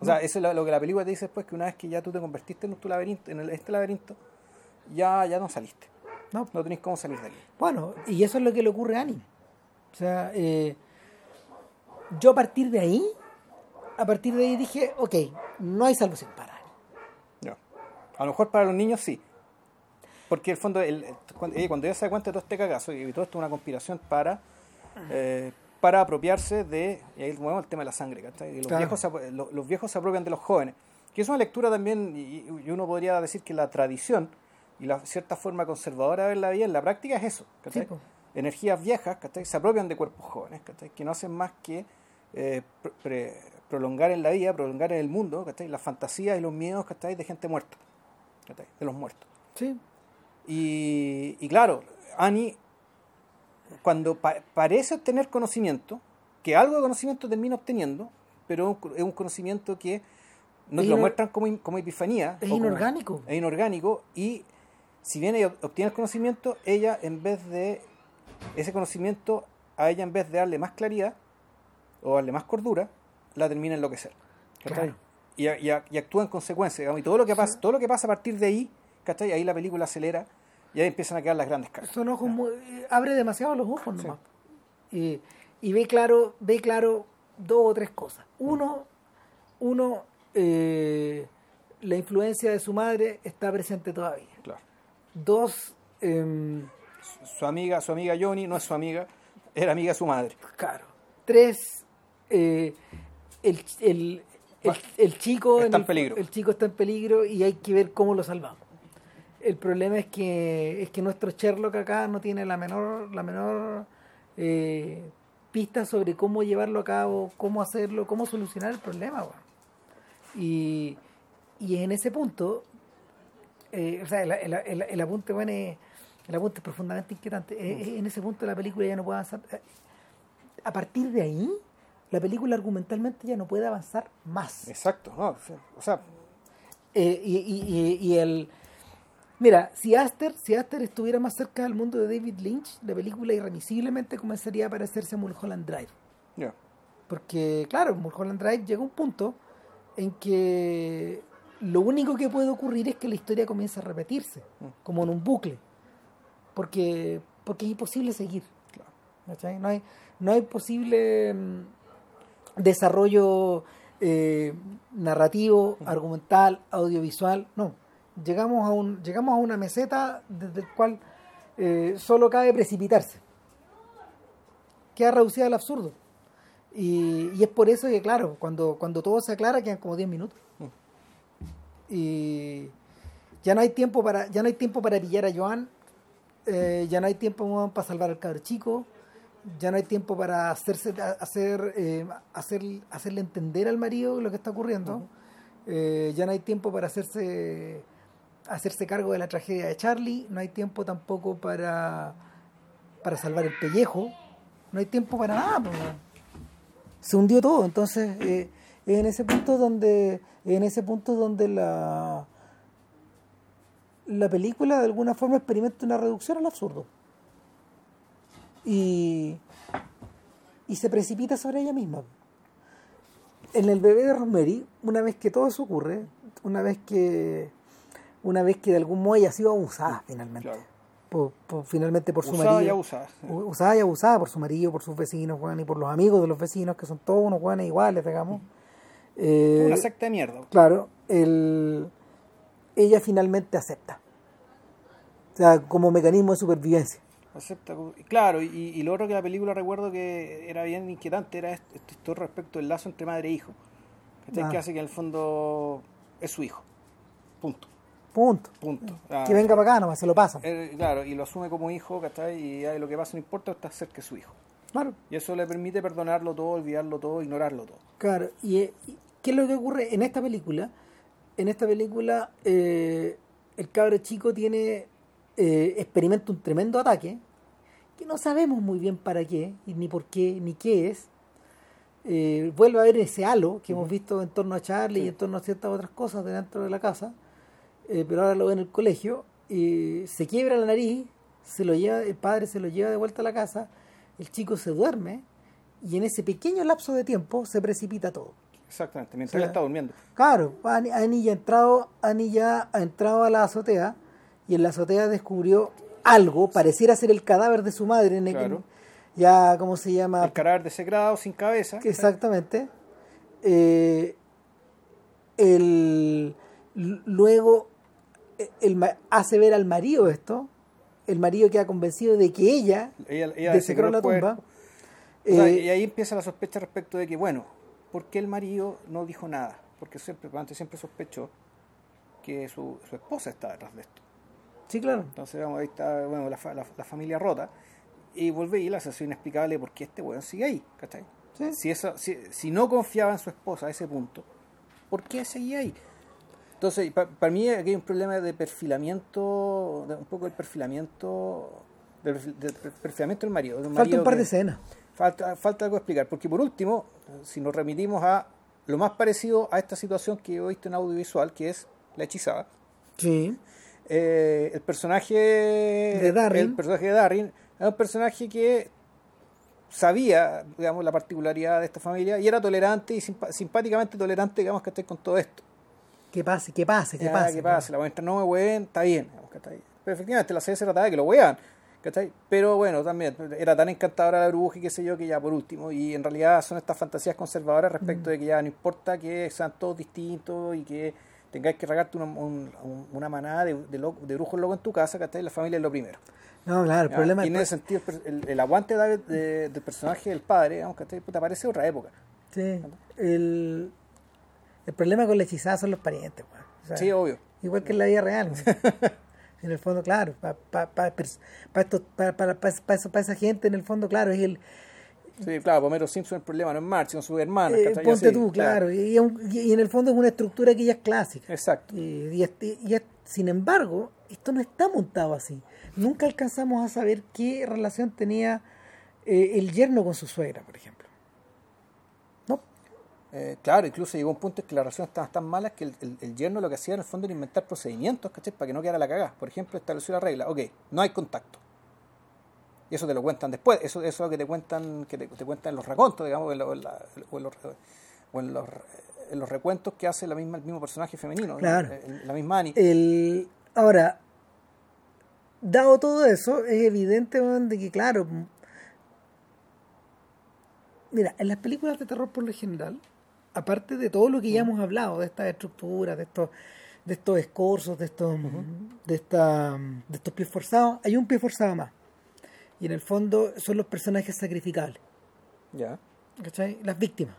O sea, eso es lo, que la película te dice después, que una vez que ya tú te convertiste en tu laberinto, en el- este laberinto, ya, ya no saliste. ¿no? No tenés cómo salir de aquí. Bueno, y eso es lo que le ocurre a Annie. O sea, eh, yo a partir de ahí, a partir de ahí dije, ok, no hay salvación para Annie. No. A lo mejor para los niños sí. Porque en el fondo, el- cuando, ella, cuando ella se da cuenta de todo este cagazo y todo esto es una conspiración para eh, para apropiarse de, y ahí al tema de la sangre, ¿cachai? Y los, Claro. viejos se, los viejos se apropian de los jóvenes. Que es una lectura también, y, y uno podría decir que la tradición y la cierta forma conservadora de ver la vida en la práctica es eso, ¿cachai? Sí. Energías viejas, ¿cachai? Se apropian de cuerpos jóvenes, ¿cachai? Que no hacen más que eh, pre- prolongar en la vida, prolongar en el mundo, ¿cachai? Las fantasías y los miedos, ¿cachai? De gente muerta, ¿cachai? De los muertos. Sí, Y, y claro, Annie, cuando pa- parece tener conocimiento, que algo de conocimiento termina obteniendo, pero es un- conocimiento que nos Es lo muestran como, in- como epifania. es como- inorgánico. es inorgánico y si bien ella obtiene el conocimiento, ella en vez de ese conocimiento, a ella en vez de darle más claridad o darle más cordura, la termina enloquecer. Claro. Y, actúa en consecuencia. digamos, y todo lo que pasa, todo lo que pasa a partir de ahí, ¿cachai? ahí la película acelera y ahí empiezan a quedar las grandes caras. son ojos muy- eh, abre demasiado los ojos nomás. Y, y ve claro, ve claro dos o tres cosas. Uno, uno eh, la influencia de su madre está presente todavía. Claro. Dos, em, Su amiga, su amiga Johnny no es su amiga, era amiga de su madre. Claro. Tres, eh, el, el, el, el chico Está en el- peligro. El chico está en peligro y hay que ver cómo lo salvamos. El problema es que es que nuestro Sherlock acá no tiene la menor la menor eh, pista sobre cómo llevarlo a cabo, cómo hacerlo, cómo solucionar el problema. Y, y en ese punto, eh, o sea, el, el, el- el apunte bueno, es, el apunte es profundamente inquietante. Eh, eh, En ese punto la película ya no puede avanzar. Eh, A partir de ahí, la película argumentalmente ya no puede avanzar más. Exacto, no, o sea, Eh, y, y- y- y el mira si Aster si Aster estuviera más cerca del mundo de David Lynch la película irremisiblemente comenzaría a parecerse a Mulholland Drive ya. porque claro Mulholland Drive llega a un punto en que lo único que puede ocurrir es que la historia comience a repetirse como en un bucle porque porque es imposible seguir Claro. no hay no hay posible mm, desarrollo eh, narrativo, argumental, audiovisual, no. Llegamos a un llegamos a una meseta desde el cual eh, solo cabe precipitarse. Queda reducida al absurdo. Y, es por eso que, claro, cuando, cuando todo se aclara quedan como 10 minutos. Y ya no hay tiempo para, ya no hay tiempo para pillar a Joan, eh, ya no hay tiempo para salvar al cabro chico, ya no hay tiempo para hacerse hacer eh, hacer hacerle entender al marido lo que está ocurriendo. Eh, ya no hay tiempo para hacerse hacerse cargo de la tragedia de Charlie no hay tiempo tampoco para para salvar el pellejo no hay tiempo para nada pues, se hundió todo entonces eh, es en ese punto donde en ese punto donde la la película de alguna forma experimenta una reducción al absurdo y, y se precipita sobre ella misma. en el bebé de Rosemary, una vez que todo eso ocurre, una vez que una vez que de algún modo ella ha sido abusada finalmente. Claro. Por, por- finalmente por su marido. y abusada. usada y abusada por su marido, por sus vecinos, weón, y por los amigos de los vecinos, que son todos unos weones iguales, digamos. Eh, Una secta de mierda. claro, el, ella finalmente acepta. O sea, como mecanismo de supervivencia. Acepta como- Claro, y, y lo otro que la película recuerdo que era bien inquietante era esto, esto respecto del lazo entre madre e hijo. Ah. Que hace que en el fondo es su hijo. Punto. Punto. Punto. Ah, Que venga para acá nomás, se lo pasan. eh, claro, y lo asume como hijo, ¿cachai? Y ahí lo que pasa no importa, está cerca de su hijo. Claro. Y eso le permite perdonarlo todo, olvidarlo todo, ignorarlo todo. Claro, y, eh, y ¿qué es lo que ocurre en esta película? En esta película eh, el cabro chico tiene, eh, experimenta un tremendo ataque que no sabemos muy bien para qué, ni por qué, ni qué es. Eh, vuelve a ver ese halo que hemos visto en torno a Charlie y en torno a ciertas otras cosas de dentro de la casa, eh, pero ahora lo ve en el colegio, y se quiebra la nariz, se lo lleva, el padre se lo lleva de vuelta a la casa, el chico se duerme y en ese pequeño lapso de tiempo se precipita todo. Exactamente, mientras O sea, él está durmiendo. Claro, ya ha entrado, Ani ya ha entrado a la azotea y en la azotea descubrió algo, pareciera ser el cadáver de su madre, en el- Claro. ya, ¿cómo se llama? El cadáver desecrado, sin cabeza. Exactamente. Eh, el, luego el, hace ver al marido esto, el marido queda convencido de que ella Ella, ella desecró la tumba. Sea, Eh, y ahí empieza la sospecha respecto de que, bueno, ¿por qué el marido no dijo nada? Porque siempre, antes siempre sospechó que su, su esposa está detrás de esto. Sí, claro. Entonces, vamos, ahí está bueno, la, la- la familia rota. Y vuelve y la sensación inexplicable por qué este weón sigue ahí, ¿cachai? Sí. Si, eso, si, si no confiaba en su esposa a ese punto, ¿por qué seguía ahí? Entonces, pa- para mí aquí hay un problema de perfilamiento, de un poco el perfilamiento, del del perfilamiento del marido. de Falta marido un par que- de escenas. Falta, falta algo explicar, porque por último, si nos remitimos a lo más parecido a esta situación que he visto en audiovisual, que es la hechizada, Sí. Eh, el personaje de Darrin. el personaje de Darrin es un personaje que sabía, digamos, la particularidad de esta familia y era tolerante y simpáticamente tolerante, digamos, que con todo esto. Que pase, que pase, que Ya, pase. que pase, la mientras no me hueen, está bien, digamos, ¿cachai? Pero efectivamente la serie se trataba de que lo ¿cachai? Pero bueno, también era tan encantadora la bruja y qué sé yo, que ya por último, y en realidad son estas fantasías conservadoras Mm. respecto de que ya no importa que sean todos distintos y que tengáis que regarte una, un- un- una manada de, de, lo- de brujos locos en tu casa, ¿cachai? La familia es lo primero. No, claro, el ¿ya? problema y en ese sentido, el el, aguante de- de- del personaje del padre, digamos, ¿cachai? Puta, parece otra época. Sí, el, el problema con la hechizada son los parientes. O sea, Sí, obvio. igual que en la vida real. en el fondo, claro, para pa, pa, pa pa esa gente, en el fondo, claro, es el... Sí, claro, Homero Simpson el problema no es Marx, sino sus hermanas, eh, ponte Así, tú, claro, y, y un- y en el fondo es una estructura que ya es clásica. Exacto. Y, y este- y sin embargo, esto no está montado así. Nunca alcanzamos a saber qué relación tenía eh, el yerno con su suegra, por ejemplo. No, Eh, claro, incluso llegó un punto en que las relaciones estaban tan malas que el, el- el yerno lo que hacía en el fondo era inventar procedimientos, ¿cachai? Para que no quedara la cagada. Por ejemplo, estableció la regla, ok, no hay contacto. Y eso te lo cuentan después, eso, eso es lo que te cuentan, que te, te cuentan en los racontos, digamos, en lo- en la- o en los, o en los, en los recuentos que hace la misma, el mismo personaje femenino, ¿no? Claro. El- la misma Annie. El, ahora, dado todo eso, es evidente de que, claro, mira, en las películas de terror por lo general, aparte de todo lo que ya hemos hablado, de estas estructuras, de estos de estos escorzos, de estos de esta, de estos pies forzados, hay un pie forzado más. Y en el fondo son los personajes sacrificables. Ya. ¿cachai? Las víctimas.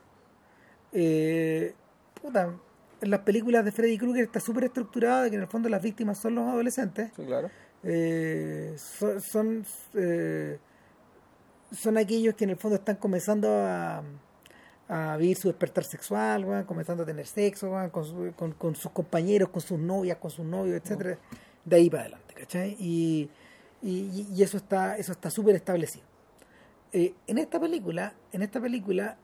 Eh, puta, en las películas de Freddy Krueger está súper estructurado de que en el fondo las víctimas son los adolescentes. Sí, claro. Eh, so- son, eh, son aquellos que en el fondo están comenzando a, a vivir su despertar sexual, weón, comenzando a tener sexo weón, con, su- con, con sus compañeros, con sus novias, con sus novios, etcétera, de ahí para adelante, ¿cachai? Y, y, y eso está eso está súper establecido. Eh, en esta película, en esta película,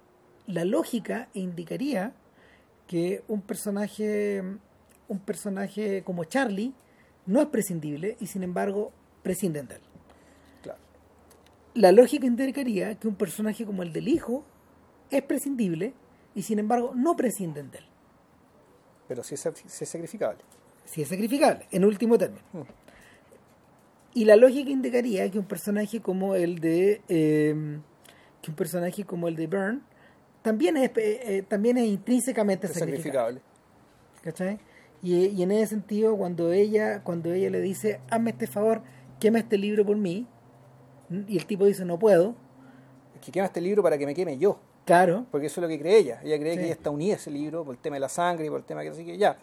la lógica indicaría que un personaje, un personaje como Charlie no es prescindible y sin embargo prescinden de él. Claro. La lógica indicaría que un personaje como el del hijo es prescindible y sin embargo no prescinden de él. Pero sí es, sí es sacrificable. Sí es sacrificable, en último término. Y la lógica indicaría que un personaje como el de eh, que un personaje como el de Byrne también es eh, eh, también es intrínsecamente Es sacrificable. sacrificable. ¿cachai? Y, y en ese sentido, cuando ella, cuando ella le dice, hazme este favor, quema este libro por mí, y el tipo dice, no puedo, Es que quema este libro para que me queme yo. claro, Porque eso es lo que cree ella. Ella cree Sí. que ella está unida a ese libro por el tema de la sangre y por el tema que así que ya.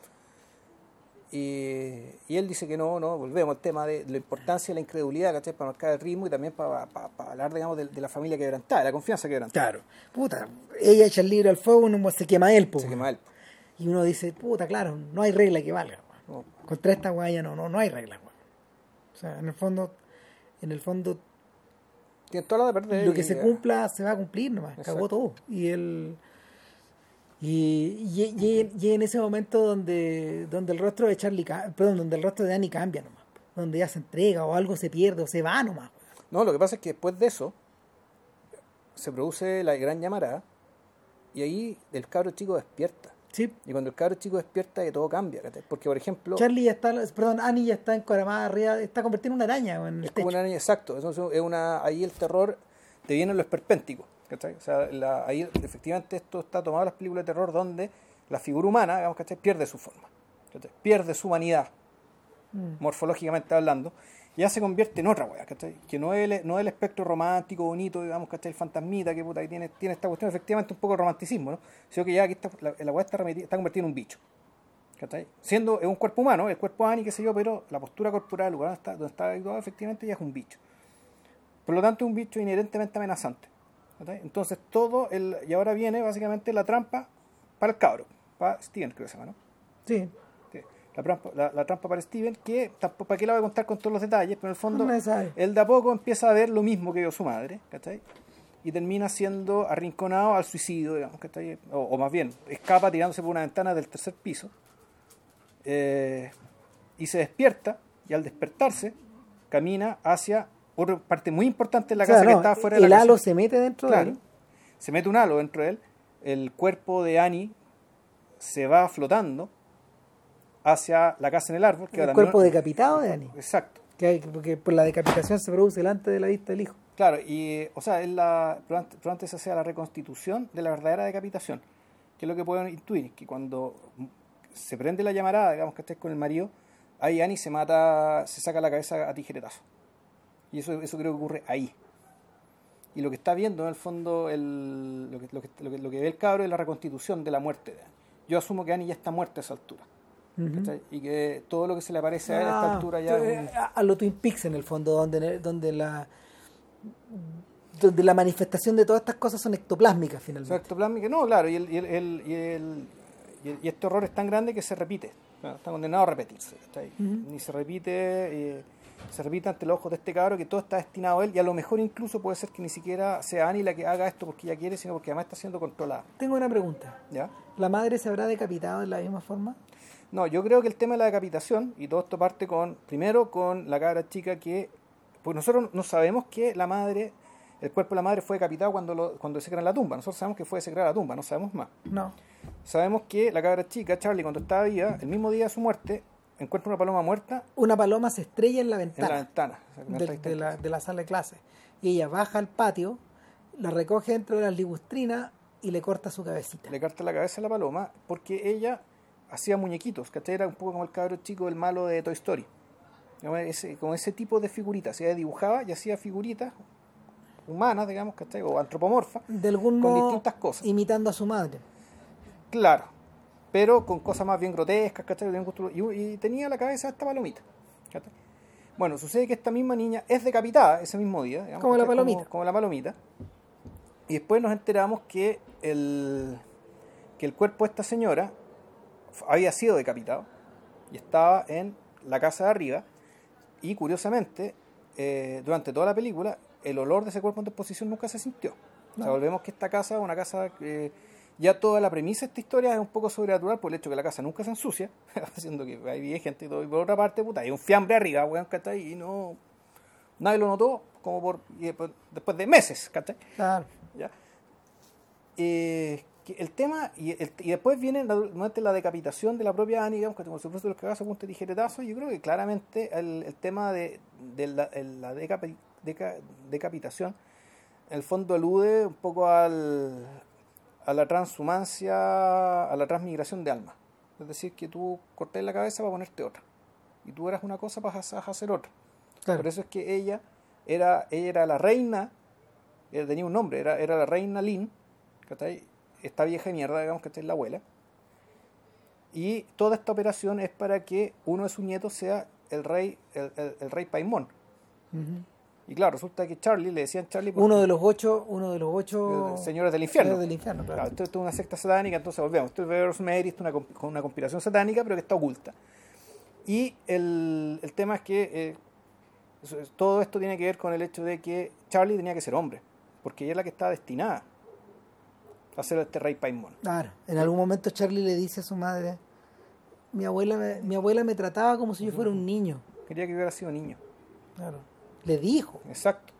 Y, y él dice que no, no, volvemos al tema de la importancia de la incredulidad, ¿cachai? Para marcar el ritmo y también para, para, para hablar, digamos, de, de la familia quebrantada, de la confianza quebrantada. claro, puta, ella echa el libro al fuego, uno se quema él, po, Se quema él. y uno dice, puta, claro, no hay regla que valga. No, contra esta guaya no, no, no hay regla, weón. o sea, en el fondo, en el fondo, Tiene la de perder. lo que y- se cumpla se va a cumplir nomás, Exacto. cagó todo, y él... Y, y, y- y en ese momento donde, donde el rostro de Charlie, perdón, donde el rostro de Annie cambia nomás, donde ella se entrega o algo se pierde o se va nomás. No, lo que pasa es que después de eso se produce la gran llamarada y ahí el cabro chico despierta. Sí, Y cuando el cabro chico despierta, que todo cambia. Porque, por ejemplo, Charlie ya está, perdón, Annie ya está encoramada arriba, está convertida en una araña weón, en el es como una niña exacto. Entonces, es una, ahí el terror te viene en lo esperpéntico. ¿Cachai? O sea, la- ahí efectivamente esto está tomado en las películas de terror donde la figura humana, digamos, ¿cachai? pierde su forma. ¿cachai? Pierde su humanidad, Mm. morfológicamente hablando. Ya se convierte en otra weá, ¿cachai? Que no es, el, no es el espectro romántico, bonito, digamos, ¿cachai? El fantasmita que puta, que tiene, tiene esta cuestión, efectivamente un poco de romanticismo, ¿no? Sino que ya aquí está, la, la weá está, está convertida en un bicho. ¿cachai? Siendo es un cuerpo humano, el cuerpo Ani, qué sé yo, pero la postura corporal, el lugar donde está, donde está habituado, efectivamente ya es un bicho. Por lo tanto, es un bicho inherentemente amenazante. Entonces, todo el. Y ahora viene básicamente la trampa para el cabro, para Steven, creo que se llama, ¿no? Sí, La trampa, la, la trampa para Steven, que tampoco, para qué la voy a contar con todos los detalles, pero en el fondo, No él de a poco empieza a ver lo mismo que vio su madre, ¿cachai? Y termina siendo arrinconado al suicidio, digamos, ¿cachai? O, o más bien, escapa tirándose por una ventana del tercer piso, eh, y se despierta, y al despertarse, camina hacia otra parte muy importante de la O sea, casa que no, estaba fuera de el la casa. halo se mete dentro de Claro. él. Se mete un halo dentro de él. El cuerpo de Annie se va flotando hacia la casa en el árbol. Que El ahora cuerpo no- decapitado de Annie. Exacto. Que hay- porque por la decapitación se produce delante de la vista del hijo. Claro, y o sea, es la, probablemente esa sea la reconstitución de la verdadera decapitación. Que es lo que pueden intuir, que cuando se prende la llamarada, digamos que estés con el marido, ahí Annie se mata, se saca la cabeza a tijeretazo. Y eso, eso creo que ocurre ahí. Y lo que está viendo en el fondo, el, lo, que, lo, que, lo, que, lo que ve el cabro es la reconstitución de la muerte de Annie. Yo asumo que Annie ya está muerta a esa altura. Y que todo lo que se le aparece a él a esta Ah, altura ya... es un- a, a lo Twin Peaks en el fondo, donde, donde la donde la manifestación de todas estas cosas son ectoplásmicas finalmente. Exacto, ectoplasmica, no, claro, y, el, y, el, y, el- y este horror es tan grande que se repite, está condenado a repetirse, y se repite, eh, se repite ante los ojos de este cabro que todo está destinado a él, y a lo mejor incluso puede ser que ni siquiera sea Annie la que haga esto porque ella quiere, sino porque además está siendo controlada, Tengo una pregunta. ¿ya? ¿La madre se habrá decapitado de la misma forma? No, yo creo que el tema de la decapitación, y todo esto parte con, primero con la cabra chica que, pues nosotros no sabemos que la madre, el cuerpo de la madre fue decapitado cuando lo, cuando se en la tumba, nosotros sabemos que fue desecrada la tumba, no sabemos más. No. Sabemos que la cabra chica, Charlie, cuando estaba viva, el mismo día de su muerte, encuentra una paloma muerta Una paloma se estrella en la en ventana, la ventana. O sea, de, la, de la sala de clase. Y ella baja al patio, la recoge dentro de las ligustrinas y le corta su cabecita. Le carta la cabeza a la paloma porque ella hacía muñequitos, ¿cachai? Era un poco como el cabro chico, el malo de Toy Story. Ese, como ese tipo de figuritas. Ella dibujaba y hacía figuritas humanas, digamos, ¿cachai? O antropomorfas, De algún con modo distintas cosas. imitando a su madre. Claro, pero con cosas más bien grotescas, ¿cachai? Y, y tenía la cabeza de esta palomita. ¿cachai? Bueno, sucede que esta misma niña es decapitada ese mismo día. digamos, Como la palomita. Como, la palomita. Y después nos enteramos que el, que el cuerpo de esta señora había sido decapitado y estaba en la casa de arriba. Y curiosamente, eh, durante toda la película, el olor de ese cuerpo en desposición nunca se sintió. O sea, volvemos que esta casa es una casa que ya toda la premisa de esta historia es un poco sobrenatural por el hecho que la casa nunca se ensucia, haciendo que hay gente y todo. Y por otra parte, puta, hay un fiambre arriba, weón, ¿cachai? Y no. Nadie lo notó como por después, después de meses, ¿cachai? Claro. ¿ya? Eh, el tema, y, el- y después viene la, la decapitación de la propia Annie, digamos, que por supuesto los cagazos con este tijeretazo, yo creo que claramente el, el tema de, de la, la decapi- deca- decapitación, en el fondo alude un poco al, a la transhumancia, a la transmigración de alma. Es decir, que tú cortas la cabeza para ponerte otra. Y tú eras una cosa para hacer otra. Claro. Por eso es que ella era, ella era la reina, ella tenía un nombre, era, era la reina Lin, ¿cachai? esta vieja mierda, digamos es la abuela. Y toda esta operación es para que uno de sus nietos sea el rey, el, el- el rey Paimon. Ujú. Y claro, resulta que Charlie, le decían Charlie Uno de los ocho, uno de los ocho señores del infierno. señores del infierno, claro. Claro, esto, esto es una secta satánica, entonces volvemos. Esto es Rosemary, esto es una, conspiración satánica, pero que está oculta. Y el, el tema es que eh, todo esto tiene que ver con el hecho de que Charlie tenía que ser hombre, porque ella es la que estaba destinada a ser este rey Paimon. Claro. En algún momento Charlie le dice a su madre, mi abuela me, mi abuela me trataba como si yo fuera un niño. Quería que hubiera sido niño. Claro. Le dijo, Exacto.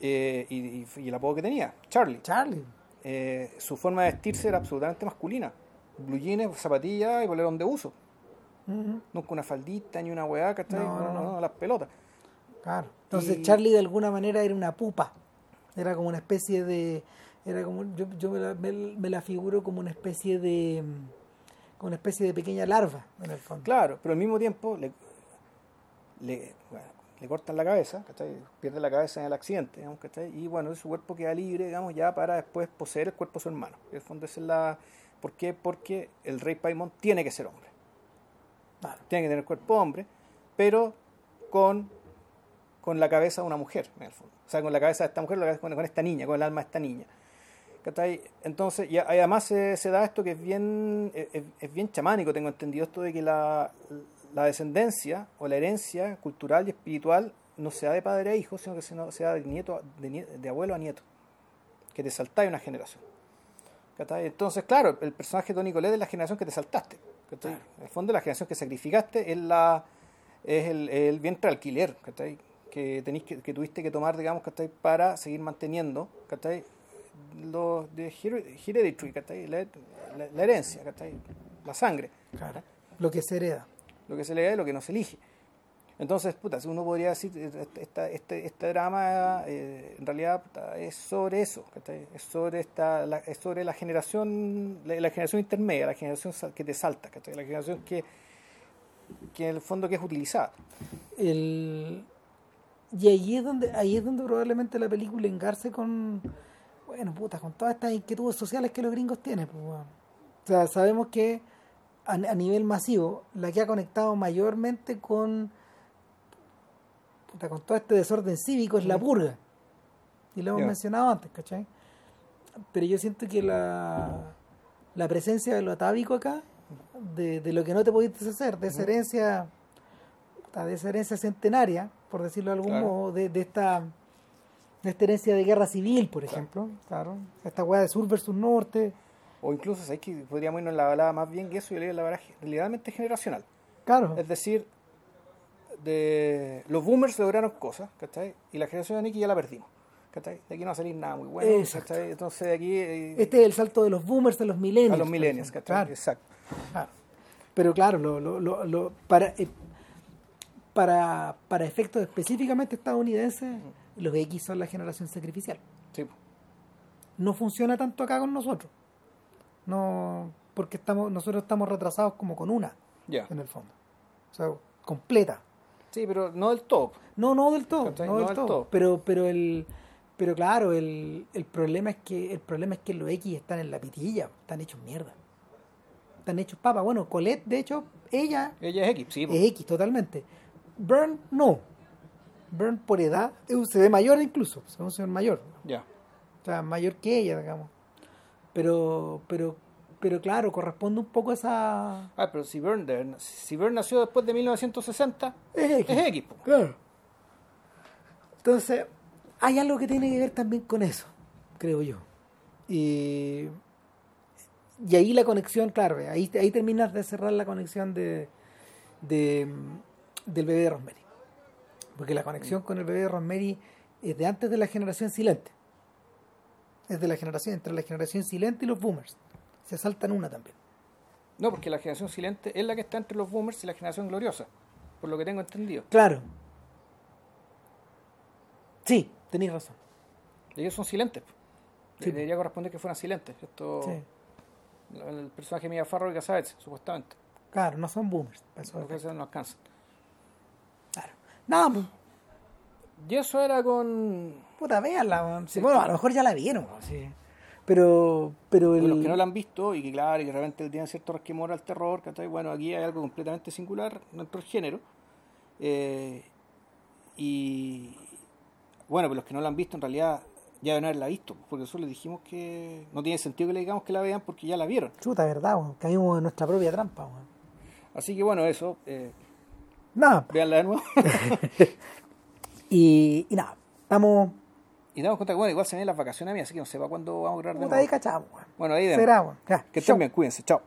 Eh, y, y- y el apodo que tenía, Charlie. Charlie. Eh, su forma de vestirse era absolutamente masculina. Blue jeans, zapatillas y polerón de uso. Nunca una faldita ni una weá, ¿cachai? No, no, No, no, no. las pelotas. Claro. Entonces Y- Charlie de alguna manera era una pupa. Era como una especie de... Era como, yo, yo me, la, me, me la figuro como una especie de... Como una especie de pequeña larva, en el fondo. Claro, pero al mismo tiempo le, le, bueno, le cortan la cabeza, ¿cachai? Pierde la cabeza en el accidente, digamos, ¿cachai? Y bueno, su cuerpo queda libre, digamos, ya para después poseer el cuerpo de su hermano. En el fondo esa es la... ¿Por qué? Porque el rey Paimon tiene que ser hombre. Claro. Tiene que tener cuerpo hombre, pero con, con la cabeza de una mujer, en el fondo. O sea, con la cabeza de esta mujer, con, con esta niña, con el alma de esta niña. ¿Cachai? Entonces, y además se, se da esto que es bien, es bien chamánico, tengo entendido esto de que la, la descendencia o la herencia cultural y espiritual no se da de padre a hijo, sino que se, da de, nieto, de, de abuelo a nieto, que te saltáis una generación. Entonces, claro, el personaje de Tony Colette es la generación que te saltaste. En el fondo, la generación que sacrificaste es, la, es el, el vientre alquiler. Que, tenéis que, que tuviste que tomar, digamos, para seguir manteniendo los de here- hereditary. La, la- la herencia, la sangre, Claro. Lo que se hereda. Lo que se le da y lo que no se elige. Entonces, puta, si uno podría decir, esta, este, este drama eh, en realidad es sobre eso, es sobre esta, la, es sobre la generación, la, generación intermedia, la generación que te salta, la generación que, que en el fondo que es utilizada. El... Y ahí es donde ahí es donde probablemente la película engarce con bueno, puta, con todas estas inquietudes sociales que los gringos tienen. pues. O sea, sabemos que a, a nivel masivo, la que ha conectado mayormente con con todo este desorden cívico es la purga. Y lo hemos mencionado antes, ¿cachai? Pero yo siento que la, la presencia de lo atávico acá, de, de lo que no te podías deshacer, de esa herencia de esa herencia centenaria, por decirlo de algún Claro. modo, de, de esta de esta herencia de guerra civil, por ejemplo, claro, esta weá de sur versus norte, O incluso, ¿sabes que Podríamos irnos en la balada más bien que eso y leer la balada realmente generacional. claro, Es decir, de los boomers lograron cosas, ¿cachai? Y la generación de Nicky ya la perdimos, ¿cachai? De aquí no va a salir nada muy bueno, Exacto. ¿cachai? Entonces de aquí eh, este es el salto de los boomers a los millennials. a los millennials, ¿cachai? claro. Exacto. Claro. Pero claro, lo, lo, lo, lo- para, eh, para, para efectos específicamente estadounidenses, los X son la generación sacrificial. Sí. No funciona tanto acá con nosotros. No, porque estamos, nosotros estamos retrasados como con una, en el fondo. O sea, completa. Sí, pero no del todo. No, no del ¿Cachai? no del todo. Pero, pero el, pero claro, el, el problema es que, el problema es que los X están en la pitilla, están hechos mierda. Están hechos papa. Bueno, Colette, de hecho, ella Ella es X, sí. es X totalmente. Burn, no. Burn por edad, se ve mayor incluso, ve un señor mayor. Ya. O sea, mayor que ella, digamos. Pero, pero, pero claro, corresponde un poco a esa. Ah, pero si de- si Byrne nació después de 1960, Es X. es X. Claro. Entonces, hay algo que tiene que ver también con eso, creo yo. Y, y ahí la conexión, claro, ahí, ahí terminas de cerrar la conexión de, de, del bebé de Rosemary. Porque la conexión con el bebé de Rosemary es de antes de la generación silente. Es de la generación, entre la generación silente y los boomers. Se saltan una también. No, porque la generación silente es la que está entre los boomers y la generación gloriosa, por lo que tengo entendido. Claro. Sí, tenéis razón. Ellos son silentes. Sí. Debería corresponder que fueran silentes. Esto, Sí. El personaje de Mia Farrow y Casabets, supuestamente. Claro, no son boomers. eso- no alcanza. Claro. Nada, pues, Y eso era con. puta, véanla. Sí, bueno, a lo mejor ya la vieron. sí. Pero, pero el... Los que no la han visto y que, claro, y que de repente tienen cierto resquemor al terror, ¿cachai? Bueno, aquí hay algo completamente singular del género. Eh, y. Bueno, pero los que no la han visto en realidad ya deben haberla visto, porque eso les dijimos que no tiene sentido que le digamos que la vean porque ya la vieron. Chuta, verdad, weón. Caímos en nuestra propia trampa, weón. Así que bueno, eso, eh, Nada. véanla de nuevo. Y, y nada, estamos... y damos cuenta que, bueno, igual se vienen las vacaciones a mí, así que no sé para cuándo vamos a grabar de Puta, ahí nuevo. cachamos. Bueno, ahí vemos. Será. Ya, Que estén bien, cuídense, chao.